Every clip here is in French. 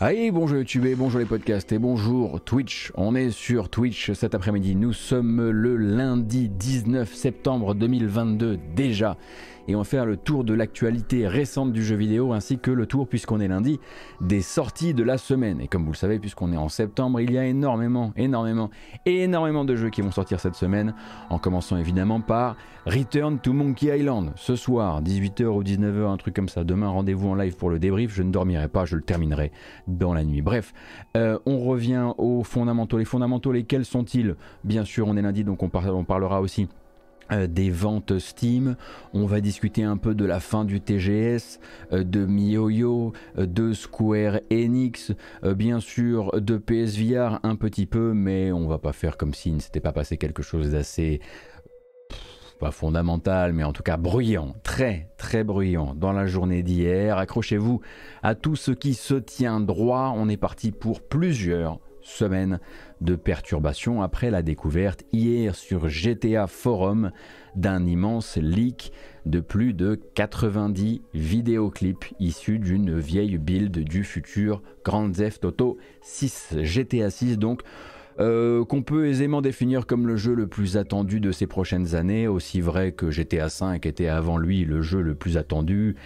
Allez, bonjour YouTube et bonjour les podcasts et bonjour Twitch. On est sur Twitch cet après-midi. Nous sommes le lundi 19 septembre 2022 déjà et on va faire le tour de l'actualité récente du jeu vidéo ainsi que le tour, puisqu'on est lundi, des sorties de la semaine. Et comme vous le savez, puisqu'on est en septembre, il y a énormément, énormément, énormément de jeux qui vont sortir cette semaine, en commençant évidemment par Return to Monkey Island, ce soir, 18h ou 19h, un truc comme ça. Demain, rendez-vous en live pour le débrief, je ne dormirai pas, je le terminerai dans la nuit. Bref, euh, on revient aux fondamentaux. Les fondamentaux, lesquels sont-ils? Bien sûr, on est lundi, donc on parlera aussi euh, des ventes Steam, on va discuter un peu de la fin du TGS, euh, de MiYoYo, euh, de Square Enix, bien sûr de PSVR un petit peu, mais on va pas faire comme s'il ne s'était pas passé quelque chose d'assez pas fondamental, mais en tout cas bruyant, très très bruyant dans la journée d'hier. Accrochez-vous à tout ce qui se tient droit. On est parti pour plusieurs semaine de perturbations après la découverte hier sur GTA Forum d'un immense leak de plus de 90 vidéoclips issus d'une vieille build du futur Grand Theft Auto 6 GTA 6 donc euh, qu'on peut aisément définir comme le jeu le plus attendu de ces prochaines années, aussi vrai que GTA V était avant lui le jeu le plus attendu,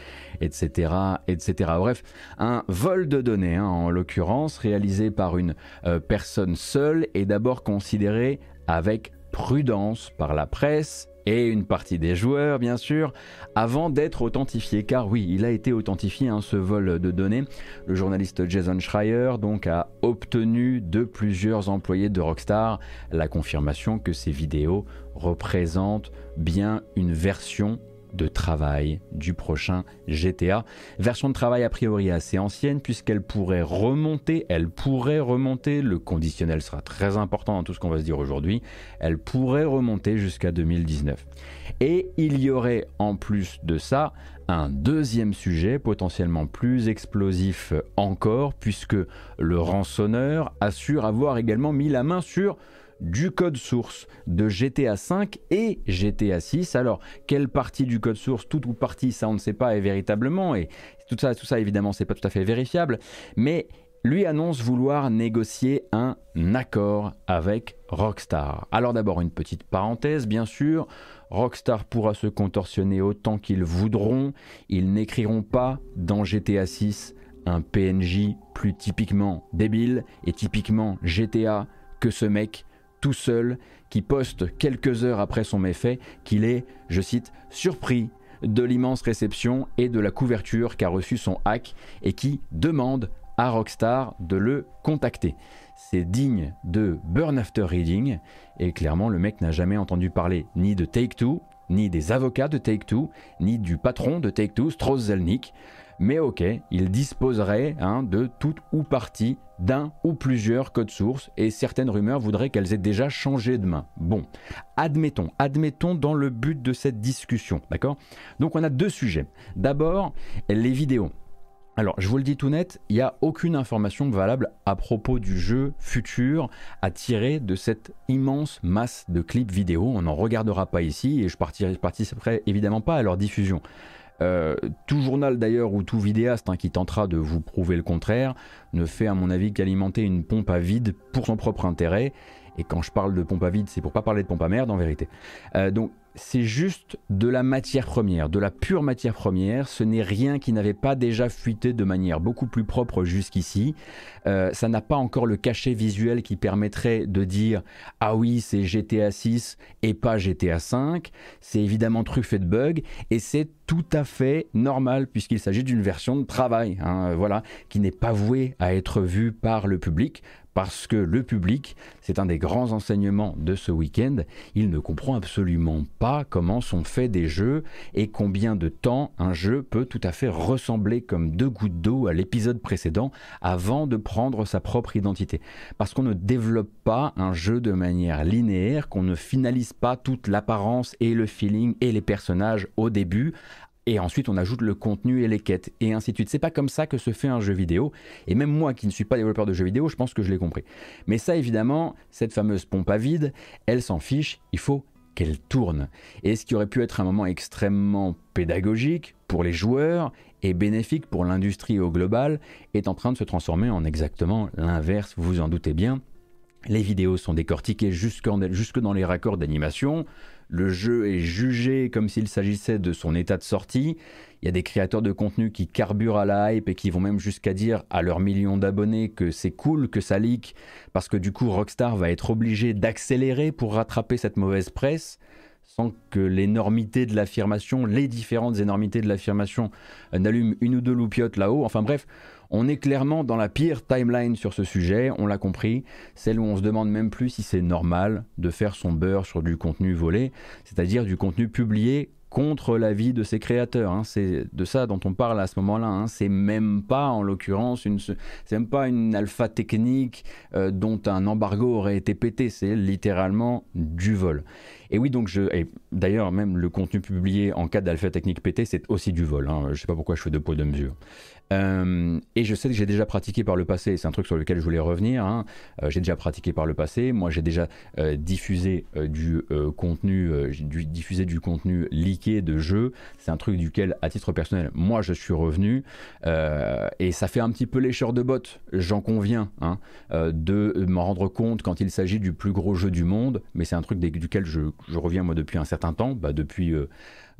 etc. etc. Bref, un vol de données, hein, en l'occurrence, réalisé par une euh, personne seule, est d'abord considéré avec prudence par la presse et une partie des joueurs, bien sûr, avant d'être authentifié. Car oui, il a été authentifié, hein, ce vol de données. Le journaliste Jason Schreier donc a obtenu de plusieurs employés de Rockstar la confirmation que ces vidéos représentent bien une version de travail du prochain GTA. Version de travail a priori assez ancienne puisqu'elle pourrait remonter, elle pourrait remonter, le conditionnel sera très important dans tout ce qu'on va se dire aujourd'hui, elle pourrait remonter jusqu'à 2019. Et il y aurait en plus de ça un deuxième sujet potentiellement plus explosif encore puisque le rançonneur assure avoir également mis la main sur du code source de GTA 5 et GTA 6. Alors, quelle partie du code source, toute ou partie, ça on ne sait pas et véritablement, et tout ça, tout ça évidemment, c'est pas tout à fait vérifiable, mais lui annonce vouloir négocier un accord avec Rockstar. Alors d'abord une petite parenthèse, bien sûr, Rockstar pourra se contorsionner autant qu'ils voudront, ils n'écriront pas dans GTA 6 un PNJ plus typiquement débile et typiquement GTA que ce mec tout seul, qui poste quelques heures après son méfait qu'il est, je cite, surpris de l'immense réception et de la couverture qu'a reçu son hack et qui demande à Rockstar de le contacter. C'est digne de Burn After Reading et clairement le mec n'a jamais entendu parler ni de Take Two, ni des avocats de Take Two, ni du patron de Take Two, Strauss Zelnick mais ok, il disposerait hein, de toute ou partie d'un ou plusieurs codes sources et certaines rumeurs voudraient qu'elles aient déjà changé de main. Bon, admettons, admettons dans le but de cette discussion, d'accord? Donc on a deux sujets. D'abord, les vidéos. Alors, je vous le dis tout net, il n'y a aucune information valable à propos du jeu futur à tirer de cette immense masse de clips vidéo. On n'en regardera pas ici et je participerai évidemment pas à leur diffusion. Euh, tout journal d'ailleurs ou tout vidéaste hein, qui tentera de vous prouver le contraire ne fait à mon avis qu'alimenter une pompe à vide pour son propre intérêt. Et quand je parle de pompe à vide, c'est pour pas parler de pompe à merde en vérité. Euh, donc c'est juste de la matière première, de la pure matière première. Ce n'est rien qui n'avait pas déjà fuité de manière beaucoup plus propre jusqu'ici. Euh, ça n'a pas encore le cachet visuel qui permettrait de dire ah oui c'est GTA 6 et pas GTA 5. C'est évidemment truffé de bugs et c'est tout à fait normal puisqu'il s'agit d'une version de travail, hein, voilà, qui n'est pas vouée à être vue par le public parce que le public, c'est un des grands enseignements de ce week-end, il ne comprend absolument pas comment sont faits des jeux et combien de temps un jeu peut tout à fait ressembler comme deux gouttes d'eau à l'épisode précédent avant de prendre sa propre identité. Parce qu'on ne développe pas un jeu de manière linéaire, qu'on ne finalise pas toute l'apparence et le feeling et les personnages au début et ensuite on ajoute le contenu et les quêtes et ainsi de suite. C'est pas comme ça que se fait un jeu vidéo et même moi qui ne suis pas développeur de jeux vidéo, je pense que je l'ai compris. Mais ça évidemment, cette fameuse pompe à vide, elle s'en fiche, il faut qu'elle tourne. Et ce qui aurait pu être un moment extrêmement pédagogique pour les joueurs et bénéfique pour l'industrie au global est en train de se transformer en exactement l'inverse, vous en doutez bien. Les vidéos sont décortiquées jusque dans les raccords d'animation. Le jeu est jugé comme s'il s'agissait de son état de sortie. Il y a des créateurs de contenu qui carburent à la hype et qui vont même jusqu'à dire à leurs millions d'abonnés que c'est cool que ça leak parce que du coup Rockstar va être obligé d'accélérer pour rattraper cette mauvaise presse sans que l'énormité de l'affirmation, les différentes énormités de l'affirmation n'allument une ou deux loupiottes là-haut. Enfin bref, on est clairement dans la pire timeline sur ce sujet, on l'a compris, celle où on se demande même plus si c'est normal de faire son beurre sur du contenu volé, c'est-à-dire du contenu publié contre l'avis de ses créateurs. Hein. C'est de ça dont on parle à ce moment-là. Hein. C'est même pas, en l'occurrence, une, c'est même pas une alpha technique euh, dont un embargo aurait été pété. C'est littéralement du vol. Et oui, donc je. D'ailleurs, même le contenu publié en cas d'alpha technique pété, c'est aussi du vol. Hein. Je sais pas pourquoi je fais deux poids deux mesures. Euh, et je sais que j'ai déjà pratiqué par le passé, c'est un truc sur lequel je voulais revenir, hein. euh, j'ai déjà pratiqué par le passé, moi j'ai déjà euh, diffusé du contenu, du, diffusé du contenu leaké de jeux, c'est un truc duquel à titre personnel, moi je suis revenu, et ça fait un petit peu lécheur de bottes, j'en conviens, hein, de m'en rendre compte quand il s'agit du plus gros jeu du monde, mais c'est un truc duquel je, je, reviens moi depuis un certain temps, bah, depuis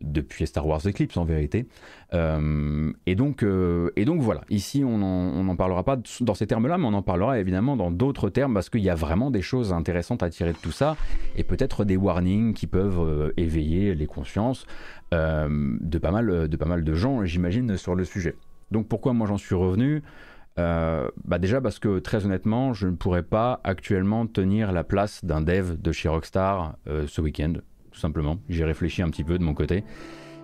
depuis Star Wars Eclipse en vérité. Euh, et, donc, euh, et donc voilà, ici on n'en parlera pas dans ces termes-là, mais on en parlera évidemment dans d'autres termes parce qu'il y a vraiment des choses intéressantes à tirer de tout ça et peut-être des warnings qui peuvent euh, éveiller les consciences de, pas mal, de pas mal de gens, j'imagine, sur le sujet. Donc pourquoi moi j'en suis revenu? Bah déjà parce que très honnêtement, je ne pourrais pas actuellement tenir la place d'un dev de chez Rockstar ce week-end tout simplement. J'ai réfléchi un petit peu de mon côté.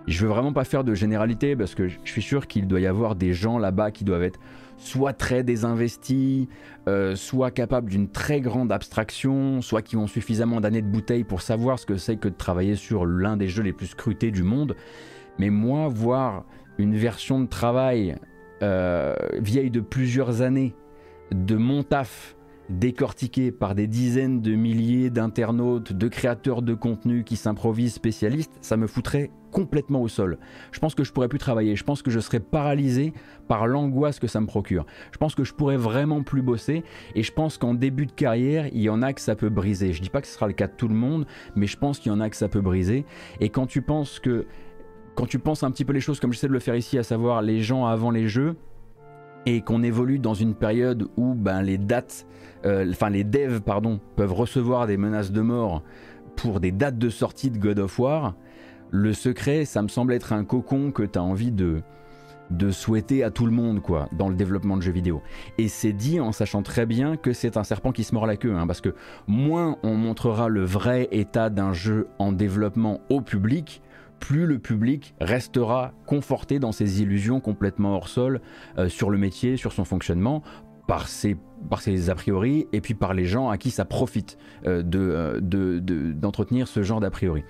Je veux vraiment pas faire de généralité parce que je suis sûr qu'il doit y avoir des gens là-bas qui doivent être soit très désinvestis, euh, soit capables d'une très grande abstraction, soit qui ont suffisamment d'années de bouteille pour savoir ce que c'est que de travailler sur l'un des jeux les plus scrutés du monde. Mais moi, voir une version de travail euh, vieille de plusieurs années de mon taf décortiqué par des dizaines de milliers d'internautes, de créateurs de contenu qui s'improvisent spécialistes, ça me foutrait complètement au sol. Je pense que je pourrais plus travailler, je pense que je serais paralysé par l'angoisse que ça me procure. Je pense que je pourrais vraiment plus bosser et je pense qu'en début de carrière, il y en a que ça peut briser. Je dis pas que ce sera le cas de tout le monde, mais je pense qu'il y en a que ça peut briser et quand tu penses que quand tu penses un petit peu les choses comme j'essaie de le faire ici, à savoir les gens avant les jeux, et qu'on évolue dans une période où ben, les dates, euh, enfin les devs pardon, peuvent recevoir des menaces de mort pour des dates de sortie de God of War, le secret, ça me semble être un cocon que tu as envie de, de souhaiter à tout le monde quoi dans le développement de jeux vidéo. Et c'est dit en sachant très bien que c'est un serpent qui se mord la queue, hein, parce que moins on montrera le vrai état d'un jeu en développement au public, plus le public restera conforté dans ses illusions complètement hors sol euh, sur le métier, sur son fonctionnement, par ses, par a priori et puis par les gens à qui ça profite euh, euh, de, d'entretenir ce genre d'a priori.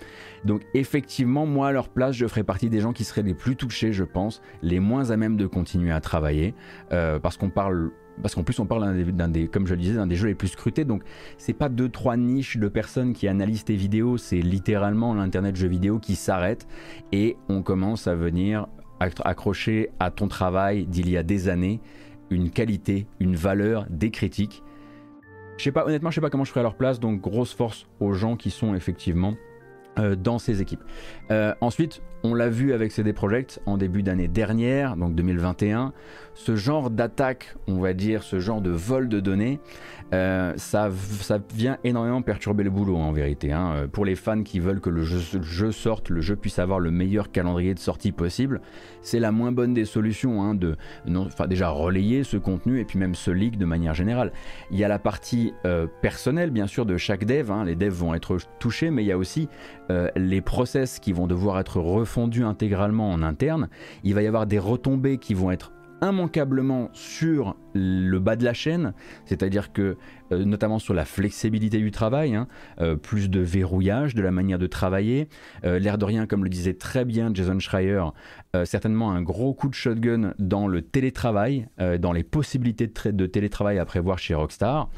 Donc effectivement, moi à leur place, je ferais partie des gens qui seraient les plus touchés, je pense, les moins à même de continuer à travailler, parce qu'on parle parce qu'en plus on parle d'un des, comme je le disais, d'un des jeux les plus scrutés, donc c'est pas deux trois niches de personnes qui analysent tes vidéos, c'est littéralement l'internet jeux vidéo qui s'arrête et on commence à venir accrocher à ton travail d'il y a des années une qualité, une valeur, des critiques. Je sais pas, honnêtement, je sais pas comment je ferais à leur place, donc grosse force aux gens qui sont effectivement euh, dans ces équipes. Euh, ensuite, on l'a vu avec CD Projekt en début d'année dernière, donc 2021, ce genre d'attaque, on va dire, ce genre de vol de données, euh, ça, ça vient énormément perturber le boulot en vérité. Hein. Euh, pour les fans qui veulent que le jeu, sorte, le jeu puisse avoir le meilleur calendrier de sortie possible, c'est la moins bonne des solutions hein, de enfin, déjà relayer ce contenu et puis même ce leak de manière générale. Il y a la partie euh, personnelle bien sûr de chaque dev, hein. les devs vont être touchés, mais il y a aussi les process qui vont devoir être refondus intégralement en interne. Il va y avoir des retombées qui vont être immanquablement sur le bas de la chaîne, c'est-à-dire que euh, notamment sur la flexibilité du travail, hein, euh, plus de verrouillage de la manière de travailler, euh, l'air de rien comme le disait très bien Jason Schreier, certainement un gros coup de shotgun dans le télétravail, dans les possibilités de, télétravail à prévoir chez Rockstar.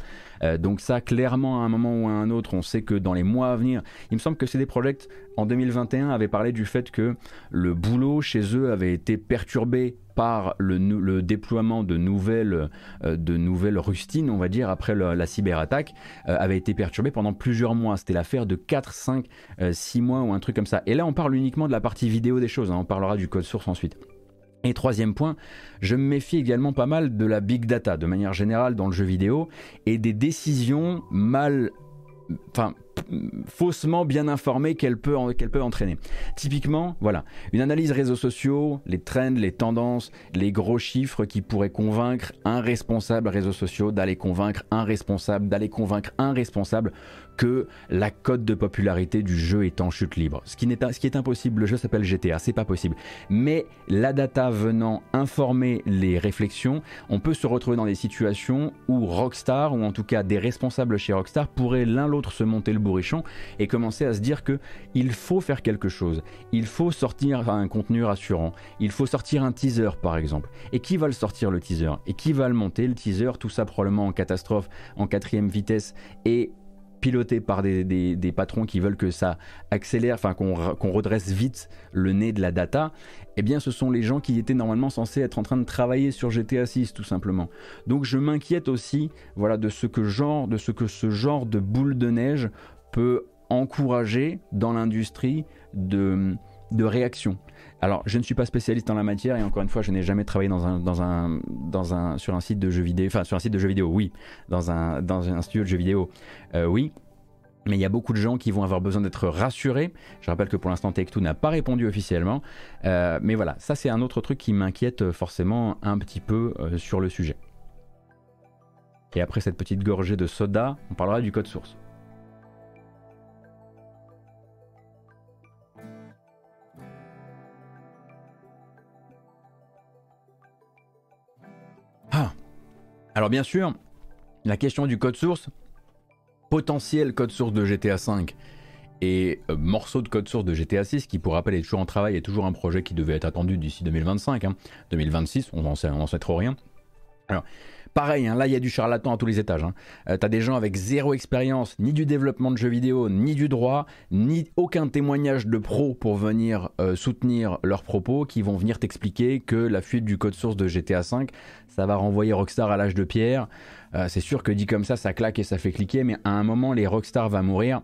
Donc ça, clairement, à un moment ou à un autre, on sait que dans les mois à venir, il me semble que CD Projekt en 2021 avait parlé du fait que le boulot chez eux avait été perturbé par le, déploiement de nouvelles, euh, de nouvelles rustines, on va dire, après la cyberattaque, euh, avait été perturbé pendant plusieurs mois. C'était l'affaire de 4, 5, 6 mois ou un truc comme ça. Et là, on parle uniquement de la partie vidéo des choses. Hein. On parlera du code source ensuite. Et troisième point, je me méfie également pas mal de la big data de manière générale dans le jeu vidéo et des décisions mal enfin, faussement bien informée qu'elle peut, peut entraîner. Typiquement, voilà, une analyse réseaux sociaux, les trends, les tendances, les gros chiffres qui pourraient convaincre un responsable réseaux sociaux d'aller convaincre un responsable, d'aller convaincre un responsable que la cote de popularité du jeu est en chute libre. Ce qui, ce qui est impossible, le jeu s'appelle GTA, c'est pas possible. Mais la data venant informer les réflexions, on peut se retrouver dans des situations où Rockstar, ou en tout cas des responsables chez Rockstar, pourraient l'un l'autre se monter le bourrichon et commencer à se dire que il faut faire quelque chose, il faut sortir un contenu rassurant, il faut sortir un teaser par exemple. Et qui va le sortir le teaser? Et qui va le monter le teaser? Tout ça probablement en catastrophe, en quatrième vitesse. Et piloté par des, patrons qui veulent que ça accélère, enfin qu'on redresse vite le nez de la data, eh bien ce sont les gens qui étaient normalement censés être en train de travailler sur GTA 6 tout simplement. Donc je m'inquiète aussi voilà, de, ce que ce genre de boule de neige peut encourager dans l'industrie de, de réaction. Alors, je ne suis pas spécialiste en la matière et encore une fois, je n'ai jamais travaillé sur un site de jeux vidéo, enfin sur un site de jeux vidéo, oui, dans un, studio de jeux vidéo, euh, oui. Mais il y a beaucoup de gens qui vont avoir besoin d'être rassurés. Je rappelle que pour l'instant, Take-Two n'a pas répondu officiellement. Euh, mais voilà, ça c'est un autre truc qui m'inquiète forcément un petit peu euh, sur le sujet. Et après cette petite gorgée de soda, on parlera du code source. Alors bien sûr, la question du code source, potentiel code source de GTA V et euh, morceau de code source de GTA 6 qui pour rappel est toujours en travail et toujours un projet qui devait être attendu d'ici 2025, 2026, hein. on n'en sait, sait trop rien. Alors, Pareil, hein, là il y a du charlatan à tous les étages. Hein. Euh, t'as des gens avec zéro expérience, ni du développement de jeux vidéo, ni du droit, ni aucun témoignage de pro pour venir euh, soutenir leurs propos, qui vont venir t'expliquer que la fuite du code source de GTA V, ça va renvoyer Rockstar à l'âge de pierre. Euh, c'est sûr que dit comme ça, ça claque et ça fait cliquer, mais à un moment, les Rockstar va mourir.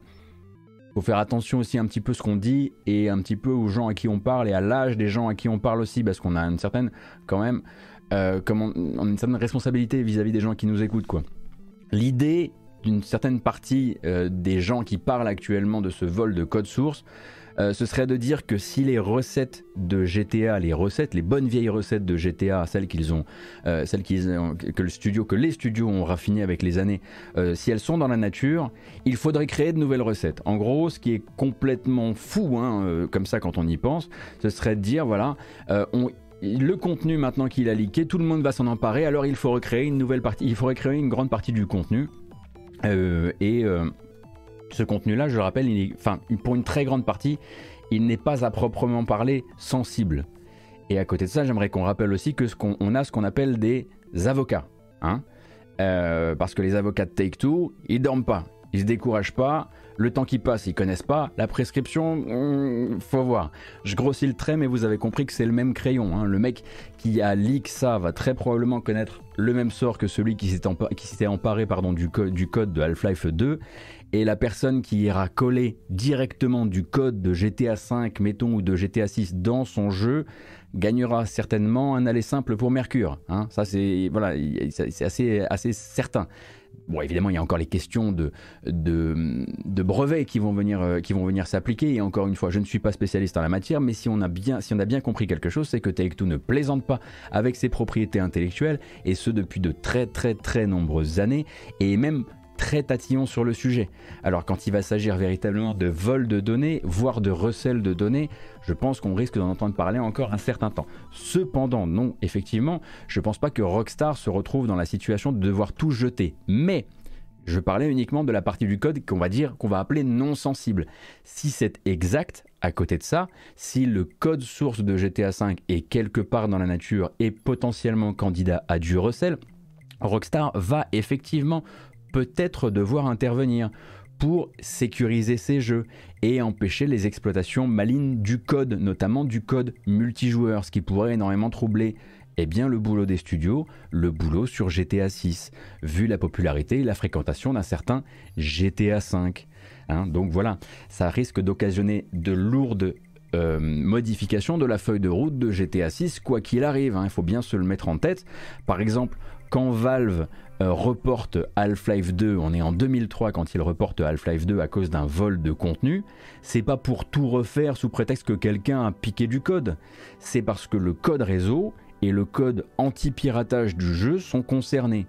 Faut faire attention aussi un petit peu ce qu'on dit et un petit peu aux gens à qui on parle et à l'âge des gens à qui on parle aussi, parce qu'on a une certaine, quand même, euh, comme on, a une certaine responsabilité vis-à-vis des gens qui nous écoutent. quoi. L'idée d'une certaine partie euh, des gens qui parlent actuellement de ce vol de code source, euh, ce serait de dire que si les recettes de GTA, les recettes, les bonnes vieilles recettes de GTA, celles qu'ils ont, celles qu'ils que le studio, que les studios ont raffinées avec les années, si elles sont dans la nature, il faudrait créer de nouvelles recettes. En gros, ce qui est complètement fou, hein, comme ça quand on y pense, ce serait de dire voilà, on, le contenu maintenant qu'il a leaké, tout le monde va s'en emparer, alors il faut recréer une nouvelle partie, il faut recréer une grande partie du contenu. Euh, et euh, ce contenu-là, je le rappelle, enfin, pour une très grande partie, il n'est pas à proprement parler sensible. Et à côté de ça, j'aimerais qu'on rappelle aussi que ce qu'on a ce qu'on appelle des avocats. Hein euh, parce que les avocats de Take-Two, ils dorment pas, ils se découragent pas, le temps qui passe, ils connaissent pas. La prescription, hmm, faut voir. Je grossis le trait, mais vous avez compris que c'est le même crayon. Hein. Le mec qui a leak ça va très probablement connaître le même sort que celui qui s'était emparé pardon, du, code de Half-Life 2. Et la personne qui ira coller directement du code de GTA 5, mettons, ou de GTA 6 dans son jeu, gagnera certainement un aller simple pour Mercure. Hein. Ça, c'est voilà, assez, assez certain. Bon, évidemment, il y a encore les questions de, de, brevets qui vont venir, euh, qui vont venir s'appliquer. Et encore une fois, je ne suis pas spécialiste en la matière, mais si on a bien, si on a bien compris quelque chose, c'est que Take-Two ne plaisante pas avec ses propriétés intellectuelles, et ce depuis de très très très nombreuses années, et même très tatillon sur le sujet. Alors quand il va s'agir véritablement de vol de données, voire de recel de données, je pense qu'on risque d'en entendre parler encore un certain temps. Cependant, non, effectivement, je pense pas que Rockstar se retrouve dans la situation de devoir tout jeter. Mais je parlais uniquement de la partie du code qu'on va dire, qu'on va appeler non sensible. Si c'est exact, à côté de ça, si le code source de GTA V est quelque part dans la nature et potentiellement candidat à du recel, Rockstar va effectivement peut-être devoir intervenir pour sécuriser ces jeux et empêcher les exploitations malignes du code, notamment du code multijoueur, ce qui pourrait énormément troubler eh bien, le boulot des studios, le boulot sur GTA 6, vu la popularité et la fréquentation d'un certain GTA 5. Hein. donc voilà, ça risque d'occasionner de lourdes euh, modifications de la feuille de route de GTA 6, quoi qu'il arrive. Hein. il faut bien se le mettre en tête. Par exemple, quand Valve reporte Half-Life 2, on est en 2003 quand il reporte Half-Life 2 à cause d'un vol de contenu, c'est pas pour tout refaire sous prétexte que quelqu'un a piqué du code. C'est parce que le code réseau et le code anti-piratage du jeu sont concernés.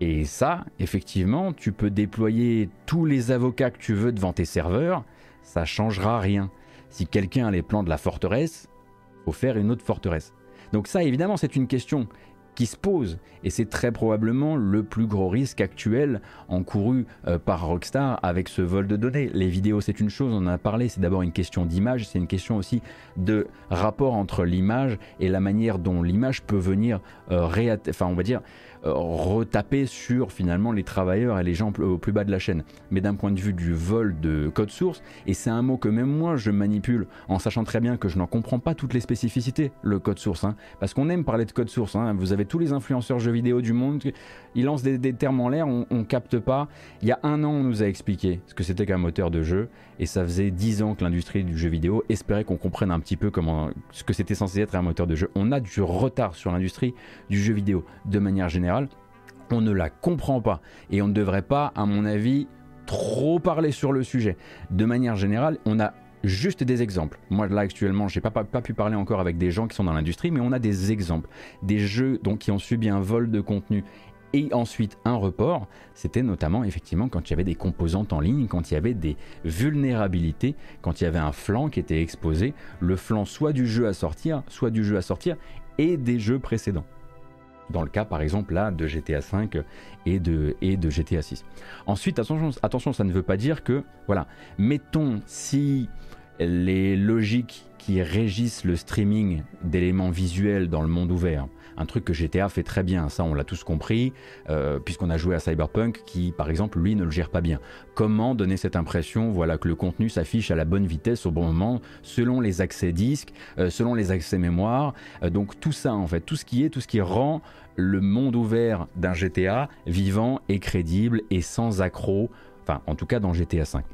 Et ça, effectivement, tu peux déployer tous les avocats que tu veux devant tes serveurs, ça changera rien. Si quelqu'un a les plans de la forteresse, faut faire une autre forteresse. Donc ça, évidemment, c'est une question qui se pose. Et c'est très probablement le plus gros risque actuel encouru euh, par Rockstar avec ce vol de données. Les vidéos, c'est une chose, on en a parlé, c'est d'abord une question d'image, c'est une question aussi de rapport entre l'image et la manière dont l'image peut venir euh, enfin on va dire retaper sur finalement les travailleurs et les gens au plus bas de la chaîne. Mais d'un point de vue du vol de code source, et c'est un mot que même moi je manipule en sachant très bien que je n'en comprends pas toutes les spécificités, le code source, hein. parce qu'on aime parler de code source. Hein. Vous avez tous les influenceurs jeux vidéo du monde, ils lancent des, termes en l'air, on, on, capte pas. Il y a un an, on nous a expliqué ce que c'était qu'un moteur de jeu, et ça faisait dix ans que l'industrie du jeu vidéo espérait qu'on comprenne un petit peu comment ce que c'était censé être un moteur de jeu. On a du retard sur l'industrie du jeu vidéo de manière générale on ne la comprend pas et on ne devrait pas, à mon avis, trop parler sur le sujet. De manière générale, on a juste des exemples. Moi là actuellement, j'ai pas, pas, pas pu parler encore avec des gens qui sont dans l'industrie, mais on a des exemples, des jeux donc qui ont subi un vol de contenu et ensuite un report, c'était notamment effectivement quand il y avait des composantes en ligne, quand il y avait des vulnérabilités, quand il y avait un flanc qui était exposé, le flanc soit du jeu à sortir, soit du jeu à sortir et des jeux précédents dans le cas par exemple là de GTA 5 et de, et de GTA 6. Ensuite, attention, ça ne veut pas dire que, voilà, mettons si les logiques qui régissent le streaming d'éléments visuels dans le monde ouvert un truc que GTA fait très bien, ça on l'a tous compris, euh, puisqu'on a joué à Cyberpunk qui par exemple lui ne le gère pas bien. Comment donner cette impression voilà, que le contenu s'affiche à la bonne vitesse au bon moment, selon les accès disques, euh, selon les accès mémoire, euh, donc tout ça en fait, tout ce qui est, tout ce qui rend le monde ouvert d'un GTA vivant et crédible et sans accroc, enfin en tout cas dans GTA 5.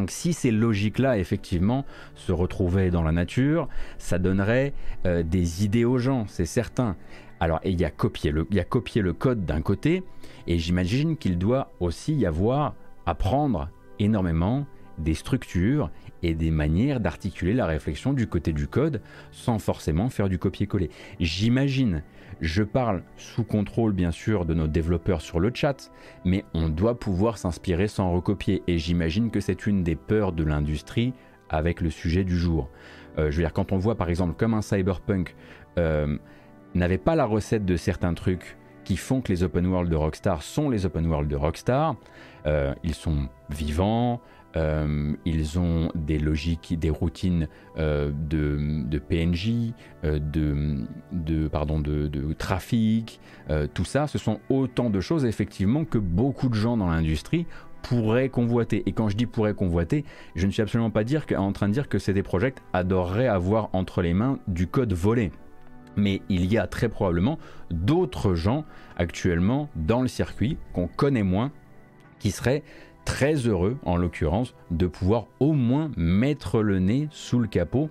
Donc si ces logiques-là, effectivement, se retrouvaient dans la nature, ça donnerait euh, des idées aux gens, c'est certain. Alors, il y, a copié le, le code d'un côté, et j'imagine qu'il doit aussi y avoir, apprendre énormément des structures et des manières d'articuler la réflexion du côté du code sans forcément faire du copier-coller. J'imagine, je parle sous contrôle bien sûr de nos développeurs sur le chat, mais on doit pouvoir s'inspirer sans recopier et j'imagine que c'est une des peurs de l'industrie avec le sujet du jour. Euh, je veux dire, quand on voit par exemple comme un cyberpunk euh, n'avait pas la recette de certains trucs qui font que les open world de Rockstar sont les open world de Rockstar, euh, ils sont vivants, euh, ils ont des logiques, des routines euh, de, PNJ, euh, de, pardon, de, trafic, tout ça, ce sont autant de choses effectivement que beaucoup de gens dans l'industrie pourraient convoiter. Et quand je dis pourraient convoiter, je ne suis absolument pas en train de dire que CD Projekt adorerait avoir entre les mains du code volé. Mais il y a très probablement d'autres gens actuellement dans le circuit qu'on connaît moins qui seraient très heureux, en l'occurrence, de pouvoir au moins mettre le nez sous le capot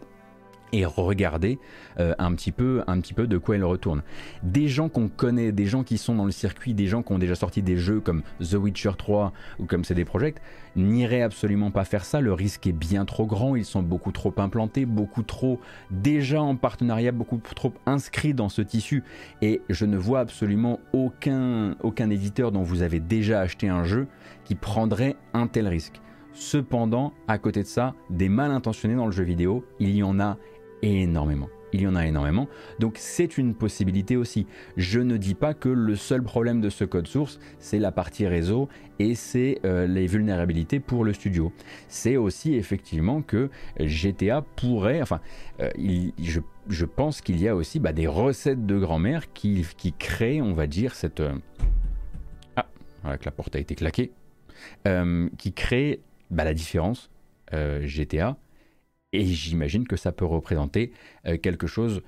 et regarder euh, un, petit peu, un petit peu de quoi il retourne. Des gens qu'on connaît, des gens qui sont dans le circuit, des gens qui ont déjà sorti des jeux comme The Witcher 3 ou comme CD Projekt, n'iraient absolument pas faire ça. Le risque est bien trop grand, ils sont beaucoup trop implantés, beaucoup trop déjà en partenariat, beaucoup trop inscrits dans ce tissu. Et je ne vois absolument aucun, aucun éditeur dont vous avez déjà acheté un jeu qui prendrait un tel risque. Cependant, à côté de ça, des mal intentionnés dans le jeu vidéo, il y en a énormément. Il y en a énormément. Donc c'est une possibilité aussi. Je ne dis pas que le seul problème de ce code source, c'est la partie réseau et c'est euh, les vulnérabilités pour le studio. C'est aussi effectivement que GTA pourrait, enfin, euh, je, pense qu'il y a aussi bah, des recettes de grand-mère qui, créent, on va dire, cette... Euh, ah, voilà, que la porte a été claquée, qui crée bah, la différence GTA. Et j'imagine que ça peut représenter quelque chose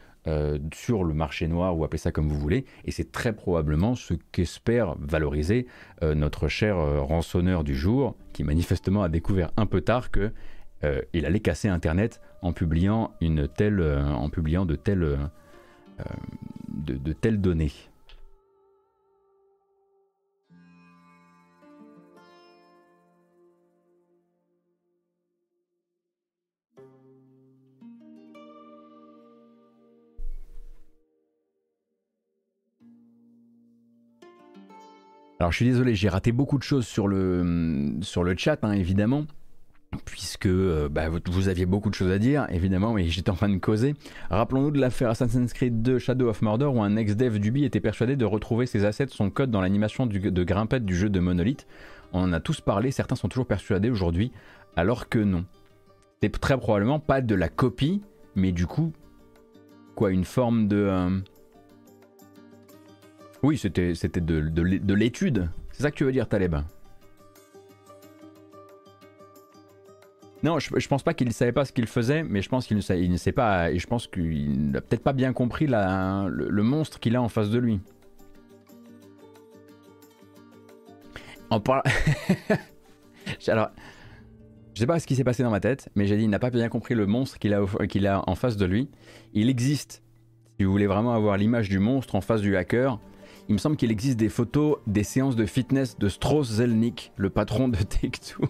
sur le marché noir, ou appelez ça comme vous voulez. Et c'est très probablement ce qu'espère valoriser notre cher rançonneur du jour, qui manifestement a découvert un peu tard que il allait casser Internet en publiant une telle, en publiant de telles, de telles données. Alors je suis désolé, j'ai raté beaucoup de choses sur le, sur le chat, hein, évidemment, puisque euh, bah, vous, aviez beaucoup de choses à dire, évidemment, mais j'étais en train de causer. Rappelons-nous de l'affaire Assassin's Creed 2 Shadow of Murder, où un ex-dev d'Ubi était persuadé de retrouver ses assets, son code dans l'animation de grimpette du jeu de Monolith. On en a tous parlé, certains sont toujours persuadés aujourd'hui, alors que non. C'est très probablement pas de la copie, mais du coup, quoi, une forme de... Euh, oui, c'était de, de, l'étude. C'est ça que tu veux dire, Taleb? Non, je, pense pas qu'il ne savait pas ce qu'il faisait, mais je pense qu'il ne, ne, sait pas, et je pense qu'il n'a peut-être pas bien compris le, monstre qu'il a en face de lui. En parlant. Alors, je sais pas ce qui s'est passé dans ma tête, mais j'ai dit il n'a pas bien compris le monstre qu'il a, qu'il a en face de lui. Il existe, si vous voulez vraiment avoir l'image du monstre en face du hacker, il me semble qu'il existe des photos des séances de fitness de Strauss Zelnick, le patron de Take-Two.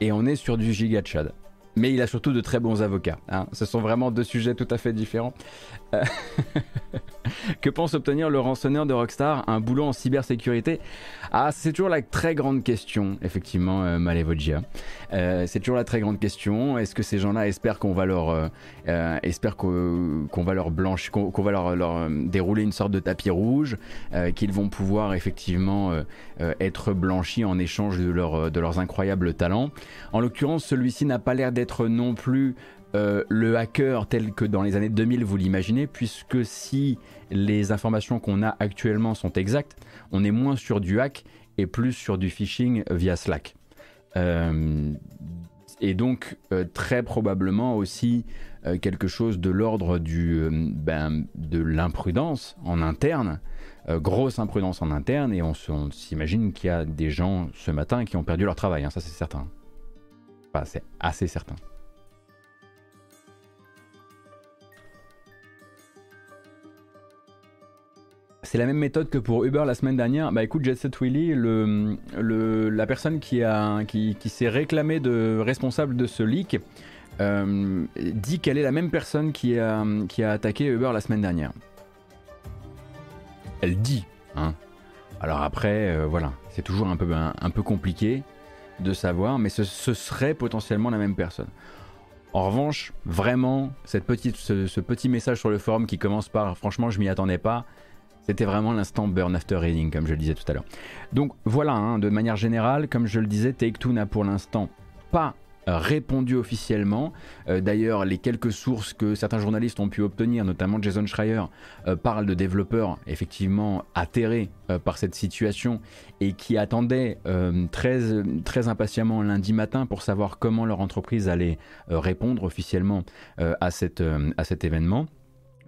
Et on est sur du giga Chad. Mais il a surtout de très bons avocats. Hein. Ce sont vraiment deux sujets tout à fait différents. Que pense obtenir le rançonneur de Rockstar Un boulot en cybersécurité? Ah, c'est toujours la très grande question, effectivement, euh, euh, c'est toujours la très grande question. Est-ce que ces gens-là espèrent qu'on va leur, euh, euh espèrent qu'on, va leur blanchir, qu'on, va leur, dérouler une sorte de tapis rouge, qu'ils vont pouvoir effectivement être blanchis en échange de, leur, de leurs incroyables talents? En l'occurrence, celui-ci n'a pas l'air d'être non plus euh, le hacker tel que dans les années 2000 vous l'imaginez, puisque si les informations qu'on a actuellement sont exactes, on est moins sur du hack et plus sur du phishing via Slack. Euh, et donc euh, très probablement aussi quelque chose de l'ordre ben, de l'imprudence en interne, grosse imprudence en interne, et on, s'imagine qu'il y a des gens ce matin qui ont perdu leur travail, hein, ça c'est certain. Enfin, c'est assez certain. C'est la même méthode que pour Uber la semaine dernière. Bah écoute, Jet Set Willy, le, la personne qui, a, qui, s'est réclamée de responsable de ce leak, euh, dit qu'elle est la même personne qui a, qui a attaqué Uber la semaine dernière. Elle dit, hein. Alors après, euh, voilà, c'est toujours un peu, un, peu compliqué de savoir, mais ce, serait potentiellement la même personne. En revanche, vraiment, cette petite, ce, ce, petit message sur le forum qui commence par franchement, je m'y attendais pas, c'était vraiment l'instant burn after reading, comme je le disais tout à l'heure. Donc voilà, hein, de manière générale, comme je le disais, Take-Two n'a pour l'instant pas euh, répondu officiellement. Euh, d'ailleurs, les quelques sources que certains journalistes ont pu obtenir, notamment Jason Schreier, euh, parlent de développeurs effectivement atterrés par cette situation et qui attendaient très, très impatiemment lundi matin pour savoir comment leur entreprise allait répondre officiellement à, cette, à cet événement.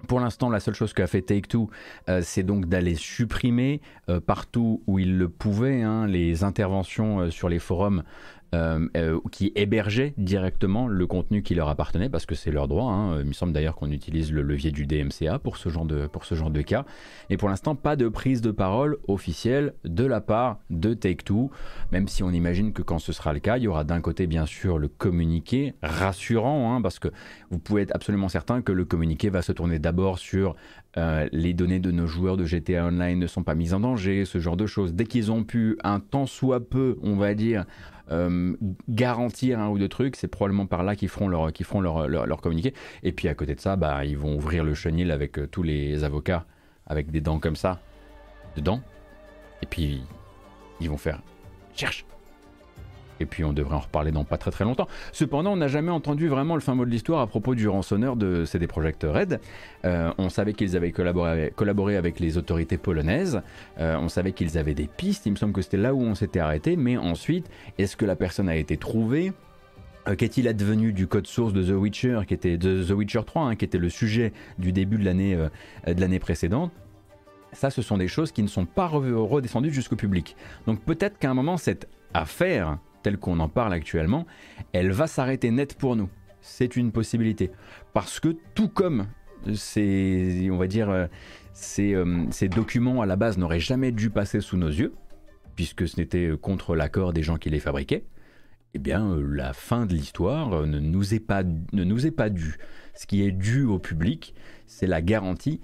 Pour l'instant, la seule chose qu'a fait Take-Two, euh, c'est donc d'aller supprimer euh, partout où il le pouvait hein, les interventions euh, sur les forums euh, euh, qui hébergeaient directement le contenu qui leur appartenait, parce que c'est leur droit. Hein. Il me semble d'ailleurs qu'on utilise le levier du DMCA pour ce genre de, pour ce genre de cas. Et pour l'instant, pas de prise de parole officielle de la part de Take-Two, même si on imagine que quand ce sera le cas, il y aura d'un côté bien sûr le communiqué rassurant, hein, parce que vous pouvez être absolument certain que le communiqué va se tourner d'abord sur euh, les données de nos joueurs de GTA Online ne sont pas mises en danger, ce genre de choses. Dès qu'ils ont pu un temps soit peu, on va dire, euh, garantir un ou deux trucs, c'est probablement par là qu'ils feront, leur, feront leur, leur, communiqué. Et puis à côté de ça, bah, ils vont ouvrir le chenil avec euh, tous les avocats avec des dents comme ça, dedans. Et puis ils vont faire cherche. Et puis on devrait en reparler dans pas très très longtemps. Cependant, on n'a jamais entendu vraiment le fin mot de l'histoire à propos du rançonneur de CD Projekt Red. Euh, on savait qu'ils avaient collaboré, avec les autorités polonaises. Euh, on savait qu'ils avaient des pistes. Il me semble que c'était là où on s'était arrêté. Mais ensuite, est-ce que la personne a été trouvée? Euh, Qu'est-il advenu du code source de The Witcher, qui était de The Witcher 3, hein, qui était le sujet du début de l'année de l'année précédente? Ça, ce sont des choses qui ne sont pas redescendues jusqu'au public. Donc peut-être qu'à un moment, cette affaire telle qu'on en parle actuellement, elle va s'arrêter net pour nous. C'est une possibilité. Parce que tout comme ces, on va dire, euh, euh, ces, documents à la base n'auraient jamais dû passer sous nos yeux, puisque ce n'était contre l'accord des gens qui les fabriquaient, eh bien, euh, la fin de l'histoire ne nous est pas, ne nous est pas due. Ce qui est dû au public, c'est la garantie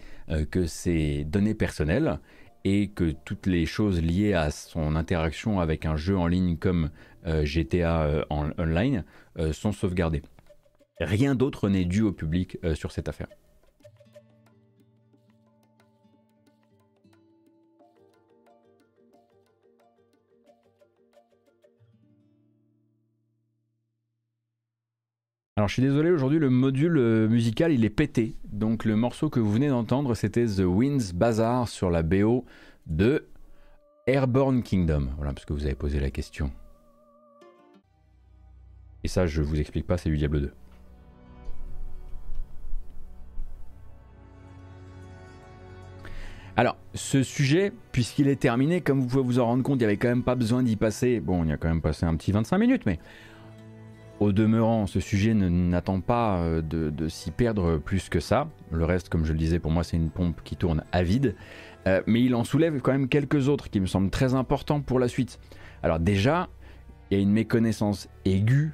que ces données personnelles et que toutes les choses liées à son interaction avec un jeu en ligne comme euh, GTA euh, en, online euh, sont sauvegardées. Rien d'autre n'est dû au public sur cette affaire. Alors je suis désolé, aujourd'hui le module musical il est pété. Donc le morceau que vous venez d'entendre c'était The Winds Bazaar sur la BO de Airborne Kingdom. Voilà, parce que vous avez posé la question. Et ça, je vous explique pas, c'est du Diablo 2. Alors, ce sujet, puisqu'il est terminé, comme vous pouvez vous en rendre compte, il n'y avait quand même pas besoin d'y passer. Bon, il y a quand même passé un petit 25 minutes, mais au demeurant, ce sujet n'attend pas euh, de, de s'y perdre plus que ça. Le reste, comme je le disais, pour moi, c'est une pompe qui tourne à vide. Euh, mais il en soulève quand même quelques autres qui me semblent très importants pour la suite. Alors déjà, il y a une méconnaissance aiguë